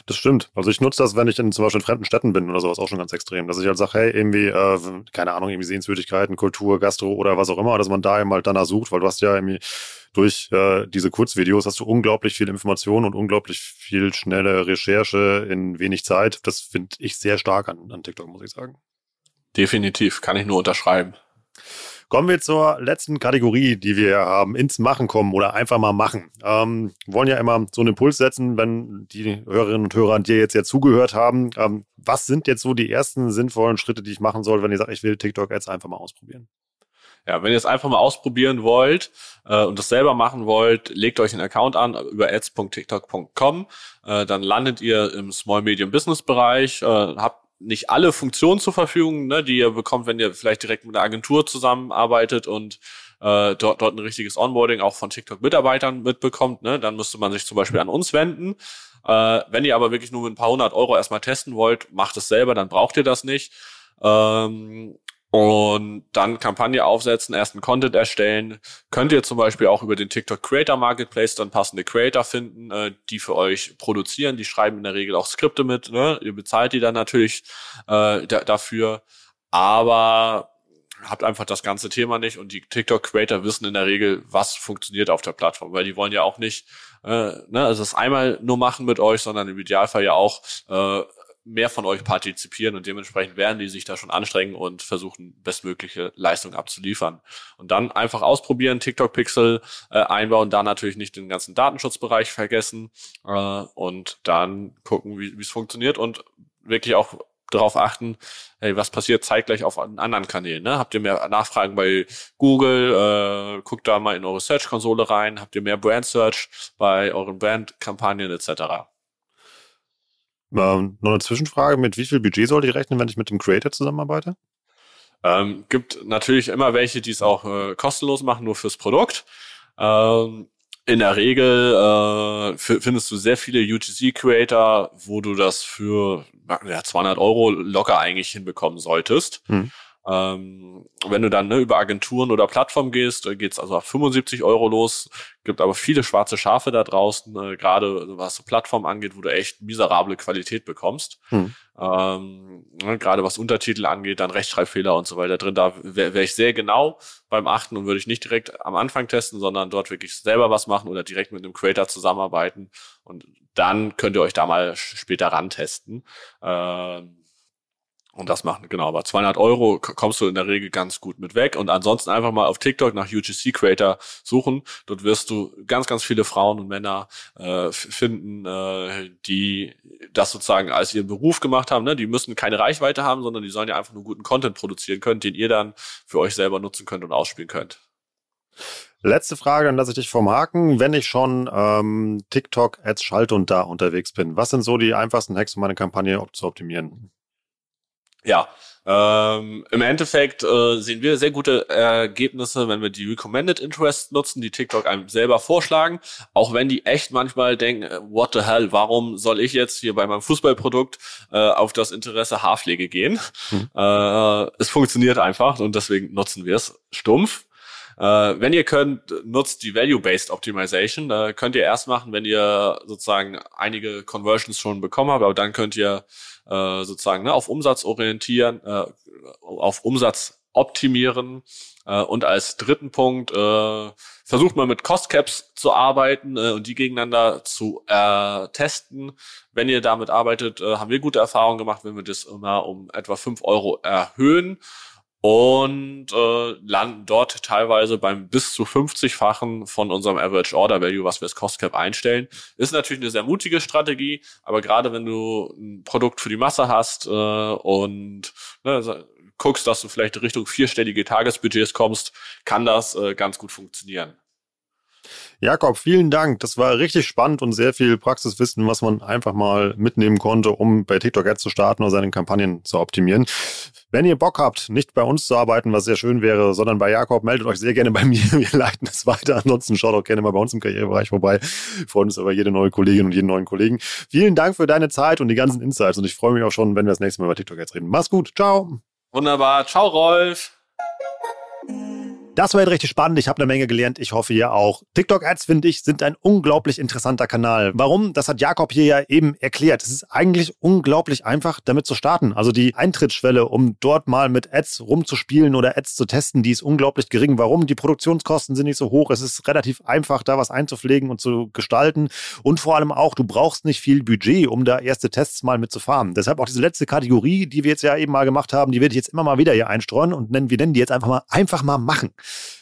Das stimmt. Also ich nutze das, wenn ich in zum Beispiel in fremden Städten bin oder sowas auch schon ganz extrem. Dass ich halt sage, hey, irgendwie, äh, keine Ahnung, irgendwie Sehenswürdigkeiten, Kultur, Gastro oder was auch immer, dass man da eben halt danach sucht, weil du hast ja irgendwie durch äh, diese Kurzvideos hast du unglaublich viel Information und unglaublich viel schnelle Recherche in wenig Zeit. Das finde ich sehr stark an, an TikTok, muss ich sagen. Definitiv, kann ich nur unterschreiben. Kommen wir zur letzten Kategorie, die wir haben, ins Machen kommen oder einfach mal machen. Ähm, wollen ja immer so einen Impuls setzen, wenn die Hörerinnen und Hörer dir jetzt ja zugehört haben. Ähm, was sind jetzt so die ersten sinnvollen Schritte, die ich machen soll, wenn ihr sagt, ich will TikTok jetzt einfach mal ausprobieren? Ja, wenn ihr es einfach mal ausprobieren wollt äh, und das selber machen wollt, legt euch einen Account an über ads.tiktok.com. Äh, dann landet ihr im Small Medium Business Bereich, äh, habt nicht alle Funktionen zur Verfügung, ne, die ihr bekommt, wenn ihr vielleicht direkt mit einer Agentur zusammenarbeitet und äh, dort, dort ein richtiges Onboarding auch von TikTok-Mitarbeitern mitbekommt, ne, dann müsste man sich zum Beispiel an uns wenden. Äh, wenn ihr aber wirklich nur mit ein paar hundert Euro erstmal testen wollt, macht es selber, dann braucht ihr das nicht. Ähm, und dann Kampagne aufsetzen, ersten Content erstellen. Könnt ihr zum Beispiel auch über den TikTok Creator Marketplace dann passende Creator finden, äh, die für euch produzieren. Die schreiben in der Regel auch Skripte mit. Ne? Ihr bezahlt die dann natürlich äh, da, dafür. Aber habt einfach das ganze Thema nicht und die TikTok Creator wissen in der Regel, was funktioniert auf der Plattform, weil die wollen ja auch nicht äh, ne, also es einmal nur machen mit euch, sondern im Idealfall ja auch äh, mehr von euch partizipieren und dementsprechend werden die sich da schon anstrengen und versuchen, bestmögliche Leistung abzuliefern. Und dann einfach ausprobieren, TikTok-Pixel äh, einbauen, da natürlich nicht den ganzen Datenschutzbereich vergessen äh, und dann gucken, wie es funktioniert und wirklich auch darauf achten, hey, was passiert zeitgleich auf anderen Kanälen. Ne? Habt ihr mehr Nachfragen bei Google? Äh, guckt da mal in eure Search-Konsole rein. Habt ihr mehr Brand-Search bei euren Brand-Kampagnen etc.? Ähm, noch eine Zwischenfrage, mit wie viel Budget sollte ich rechnen, wenn ich mit dem Creator zusammenarbeite? Ähm, gibt natürlich immer welche, die es auch äh, kostenlos machen, nur fürs Produkt. Ähm, in der Regel äh, findest du sehr viele UGC-Creator, wo du das für ja, 200 Euro locker eigentlich hinbekommen solltest. Hm. Ähm, wenn du dann ne, über Agenturen oder Plattformen gehst, äh, geht's also auf 75 Euro los. Gibt aber viele schwarze Schafe da draußen, äh, gerade was Plattformen angeht, wo du echt miserable Qualität bekommst. Hm. Ähm, ne, gerade was Untertitel angeht, dann Rechtschreibfehler und so weiter drin. Da wäre wär ich sehr genau beim Achten und würde ich nicht direkt am Anfang testen, sondern dort wirklich selber was machen oder direkt mit einem Creator zusammenarbeiten. Und dann könnt ihr euch da mal später rantesten. Ähm, und das machen, genau. Aber 200 Euro kommst du in der Regel ganz gut mit weg. Und ansonsten einfach mal auf TikTok nach UGC Creator suchen. Dort wirst du ganz, ganz viele Frauen und Männer äh, finden, äh, die das sozusagen als ihren Beruf gemacht haben. Ne? Die müssen keine Reichweite haben, sondern die sollen ja einfach nur guten Content produzieren können, den ihr dann für euch selber nutzen könnt und ausspielen könnt. Letzte Frage, dann lasse ich dich vom Haken. Wenn ich schon ähm, TikTok Ads schalte und da unterwegs bin, was sind so die einfachsten Hacks, um meine Kampagne zu optimieren? Ja, ähm, im Endeffekt äh, sehen wir sehr gute Ergebnisse, wenn wir die Recommended Interest nutzen, die TikTok einem selber vorschlagen, auch wenn die echt manchmal denken, äh, what the hell, warum soll ich jetzt hier bei meinem Fußballprodukt äh, auf das Interesse Haarpflege gehen? Hm. Äh, es funktioniert einfach und deswegen nutzen wir es stumpf. Äh, wenn ihr könnt, nutzt die Value-Based Optimization. Da könnt ihr erst machen, wenn ihr sozusagen einige Conversions schon bekommen habt, aber dann könnt ihr äh, sozusagen ne, auf Umsatz orientieren, äh, auf Umsatz optimieren. Äh, und als dritten Punkt äh, versucht man mit Cost Caps zu arbeiten äh, und die gegeneinander zu äh, testen. Wenn ihr damit arbeitet, äh, haben wir gute Erfahrungen gemacht, wenn wir das immer um etwa fünf Euro erhöhen und äh, landen dort teilweise beim bis zu 50-fachen von unserem Average Order Value, was wir als Cost Cap einstellen. Ist natürlich eine sehr mutige Strategie, aber gerade wenn du ein Produkt für die Masse hast äh, und ne, guckst, dass du vielleicht Richtung vierstellige Tagesbudgets kommst, kann das äh, ganz gut funktionieren. Jakob, vielen Dank. Das war richtig spannend und sehr viel Praxiswissen, was man einfach mal mitnehmen konnte, um bei TikTok Ads zu starten oder seine Kampagnen zu optimieren. Wenn ihr Bock habt, nicht bei uns zu arbeiten, was sehr schön wäre, sondern bei Jakob, meldet euch sehr gerne bei [laughs] mir. Wir leiten es weiter. Ansonsten schaut auch gerne mal bei uns im Karrierebereich vorbei. Wir freuen uns über jede neue Kollegin und jeden neuen Kollegen. Vielen Dank für deine Zeit und die ganzen Insights. Und ich freue mich auch schon, wenn wir das nächste Mal bei TikTok jetzt reden. Mach's gut. Ciao. Wunderbar. Ciao, Rolf. Das war jetzt richtig spannend. Ich habe eine Menge gelernt. Ich hoffe, ihr auch. TikTok-Ads, finde ich, sind ein unglaublich interessanter Kanal. Warum? Das hat Jakob hier ja eben erklärt. Es ist eigentlich unglaublich einfach, damit zu starten. Also die Eintrittsschwelle, um dort mal mit Ads rumzuspielen oder Ads zu testen, die ist unglaublich gering. Warum? Die Produktionskosten sind nicht so hoch. Es ist relativ einfach, da was einzupflegen und zu gestalten. Und vor allem auch, du brauchst nicht viel Budget, um da erste Tests mal mitzufahren. Deshalb auch diese letzte Kategorie, die wir jetzt ja eben mal gemacht haben, die werde ich jetzt immer mal wieder hier einstreuen und nennen, wir nennen die jetzt einfach mal einfach mal machen.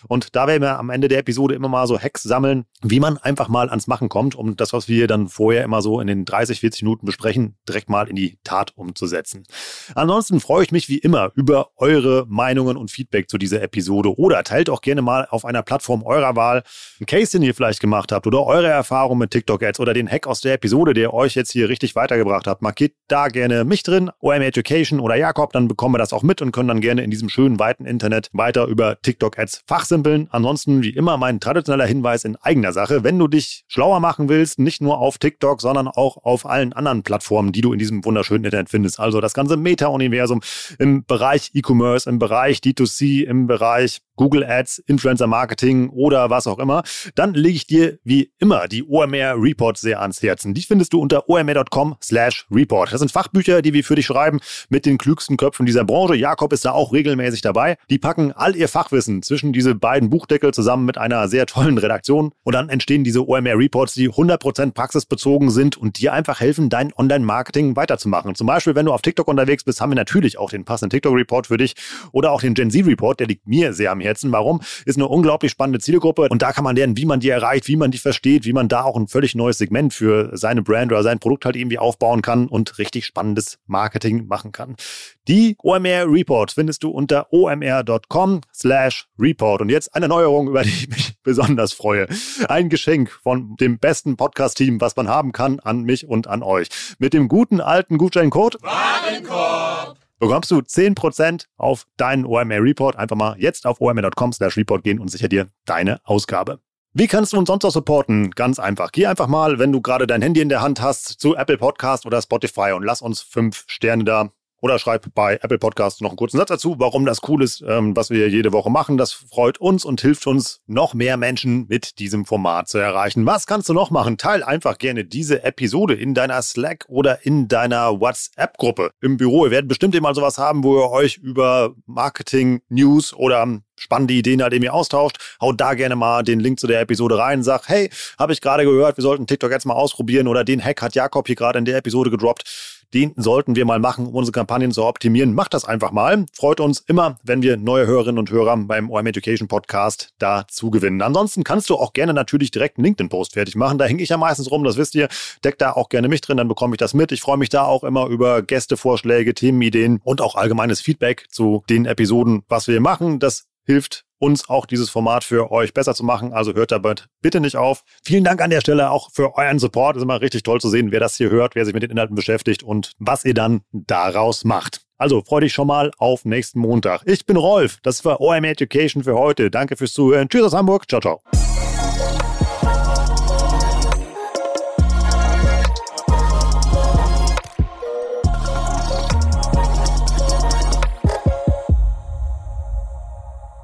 Und da werden wir am Ende der Episode immer mal so Hacks sammeln, wie man einfach mal ans Machen kommt, um das, was wir dann vorher immer so in den 30, 40 Minuten besprechen, direkt mal in die Tat umzusetzen. Ansonsten freue ich mich wie immer über eure Meinungen und Feedback zu dieser Episode oder teilt auch gerne mal auf einer Plattform eurer Wahl einen Case, den ihr vielleicht gemacht habt oder eure Erfahrung mit TikTok-Ads oder den Hack aus der Episode, der euch jetzt hier richtig weitergebracht hat. Markiert da gerne mich drin, OM Education oder Jakob, dann bekommen wir das auch mit und können dann gerne in diesem schönen weiten Internet weiter über TikTok-Ads jetzt fachsimpeln. Ansonsten wie immer mein traditioneller Hinweis in eigener Sache. Wenn du dich schlauer machen willst, nicht nur auf TikTok, sondern auch auf allen anderen Plattformen, die du in diesem wunderschönen Internet findest. Also das ganze Meta-Universum im Bereich E-Commerce, im Bereich D2C, im Bereich Google Ads, Influencer Marketing oder was auch immer, dann lege ich dir wie immer die OMR Reports sehr ans Herzen. Die findest du unter omr.com slash report. Das sind Fachbücher, die wir für dich schreiben mit den klügsten Köpfen dieser Branche. Jakob ist da auch regelmäßig dabei. Die packen all ihr Fachwissen zwischen diese beiden Buchdeckel zusammen mit einer sehr tollen Redaktion und dann entstehen diese OMR Reports, die 100% praxisbezogen sind und dir einfach helfen, dein Online-Marketing weiterzumachen. Zum Beispiel, wenn du auf TikTok unterwegs bist, haben wir natürlich auch den passenden TikTok-Report für dich oder auch den Gen Z-Report, der liegt mir sehr am Herzen. Warum? Ist eine unglaublich spannende Zielgruppe und da kann man lernen, wie man die erreicht, wie man die versteht, wie man da auch ein völlig neues Segment für seine Brand oder sein Produkt halt irgendwie aufbauen kann und richtig spannendes Marketing machen kann. Die OMR Report findest du unter omr.com slash report. Und jetzt eine Neuerung, über die ich mich [laughs] besonders freue. Ein Geschenk von dem besten Podcast-Team, was man haben kann, an mich und an euch. Mit dem guten alten Gutscheincode Warenkorb bekommst du 10% auf deinen OMR Report. Einfach mal jetzt auf omr.com slash report gehen und sicher dir deine Ausgabe. Wie kannst du uns sonst auch supporten? Ganz einfach. Geh einfach mal, wenn du gerade dein Handy in der Hand hast, zu Apple Podcast oder Spotify und lass uns fünf Sterne da oder schreib bei Apple Podcasts noch einen kurzen Satz dazu, warum das cool ist, ähm, was wir jede Woche machen. Das freut uns und hilft uns, noch mehr Menschen mit diesem Format zu erreichen. Was kannst du noch machen? Teil einfach gerne diese Episode in deiner Slack oder in deiner WhatsApp-Gruppe im Büro. Ihr werdet bestimmt immer sowas haben, wo ihr euch über Marketing, News oder spannende Ideen halt irgendwie austauscht. Haut da gerne mal den Link zu der Episode rein. Sag, hey, habe ich gerade gehört, wir sollten TikTok jetzt mal ausprobieren oder den Hack hat Jakob hier gerade in der Episode gedroppt den sollten wir mal machen, um unsere Kampagnen zu optimieren. Macht das einfach mal. Freut uns immer, wenn wir neue Hörerinnen und Hörer beim OM Education Podcast dazu gewinnen. Ansonsten kannst du auch gerne natürlich direkt einen LinkedIn-Post fertig machen. Da hänge ich ja meistens rum, das wisst ihr. Deck da auch gerne mich drin, dann bekomme ich das mit. Ich freue mich da auch immer über Gästevorschläge, Themenideen und auch allgemeines Feedback zu den Episoden, was wir machen. Das hilft uns auch dieses Format für euch besser zu machen. Also hört dabei bitte nicht auf. Vielen Dank an der Stelle auch für euren Support. Ist immer richtig toll zu sehen, wer das hier hört, wer sich mit den Inhalten beschäftigt und was ihr dann daraus macht. Also freu dich schon mal auf nächsten Montag. Ich bin Rolf. Das war OM Education für heute. Danke fürs Zuhören. Tschüss aus Hamburg. Ciao, ciao.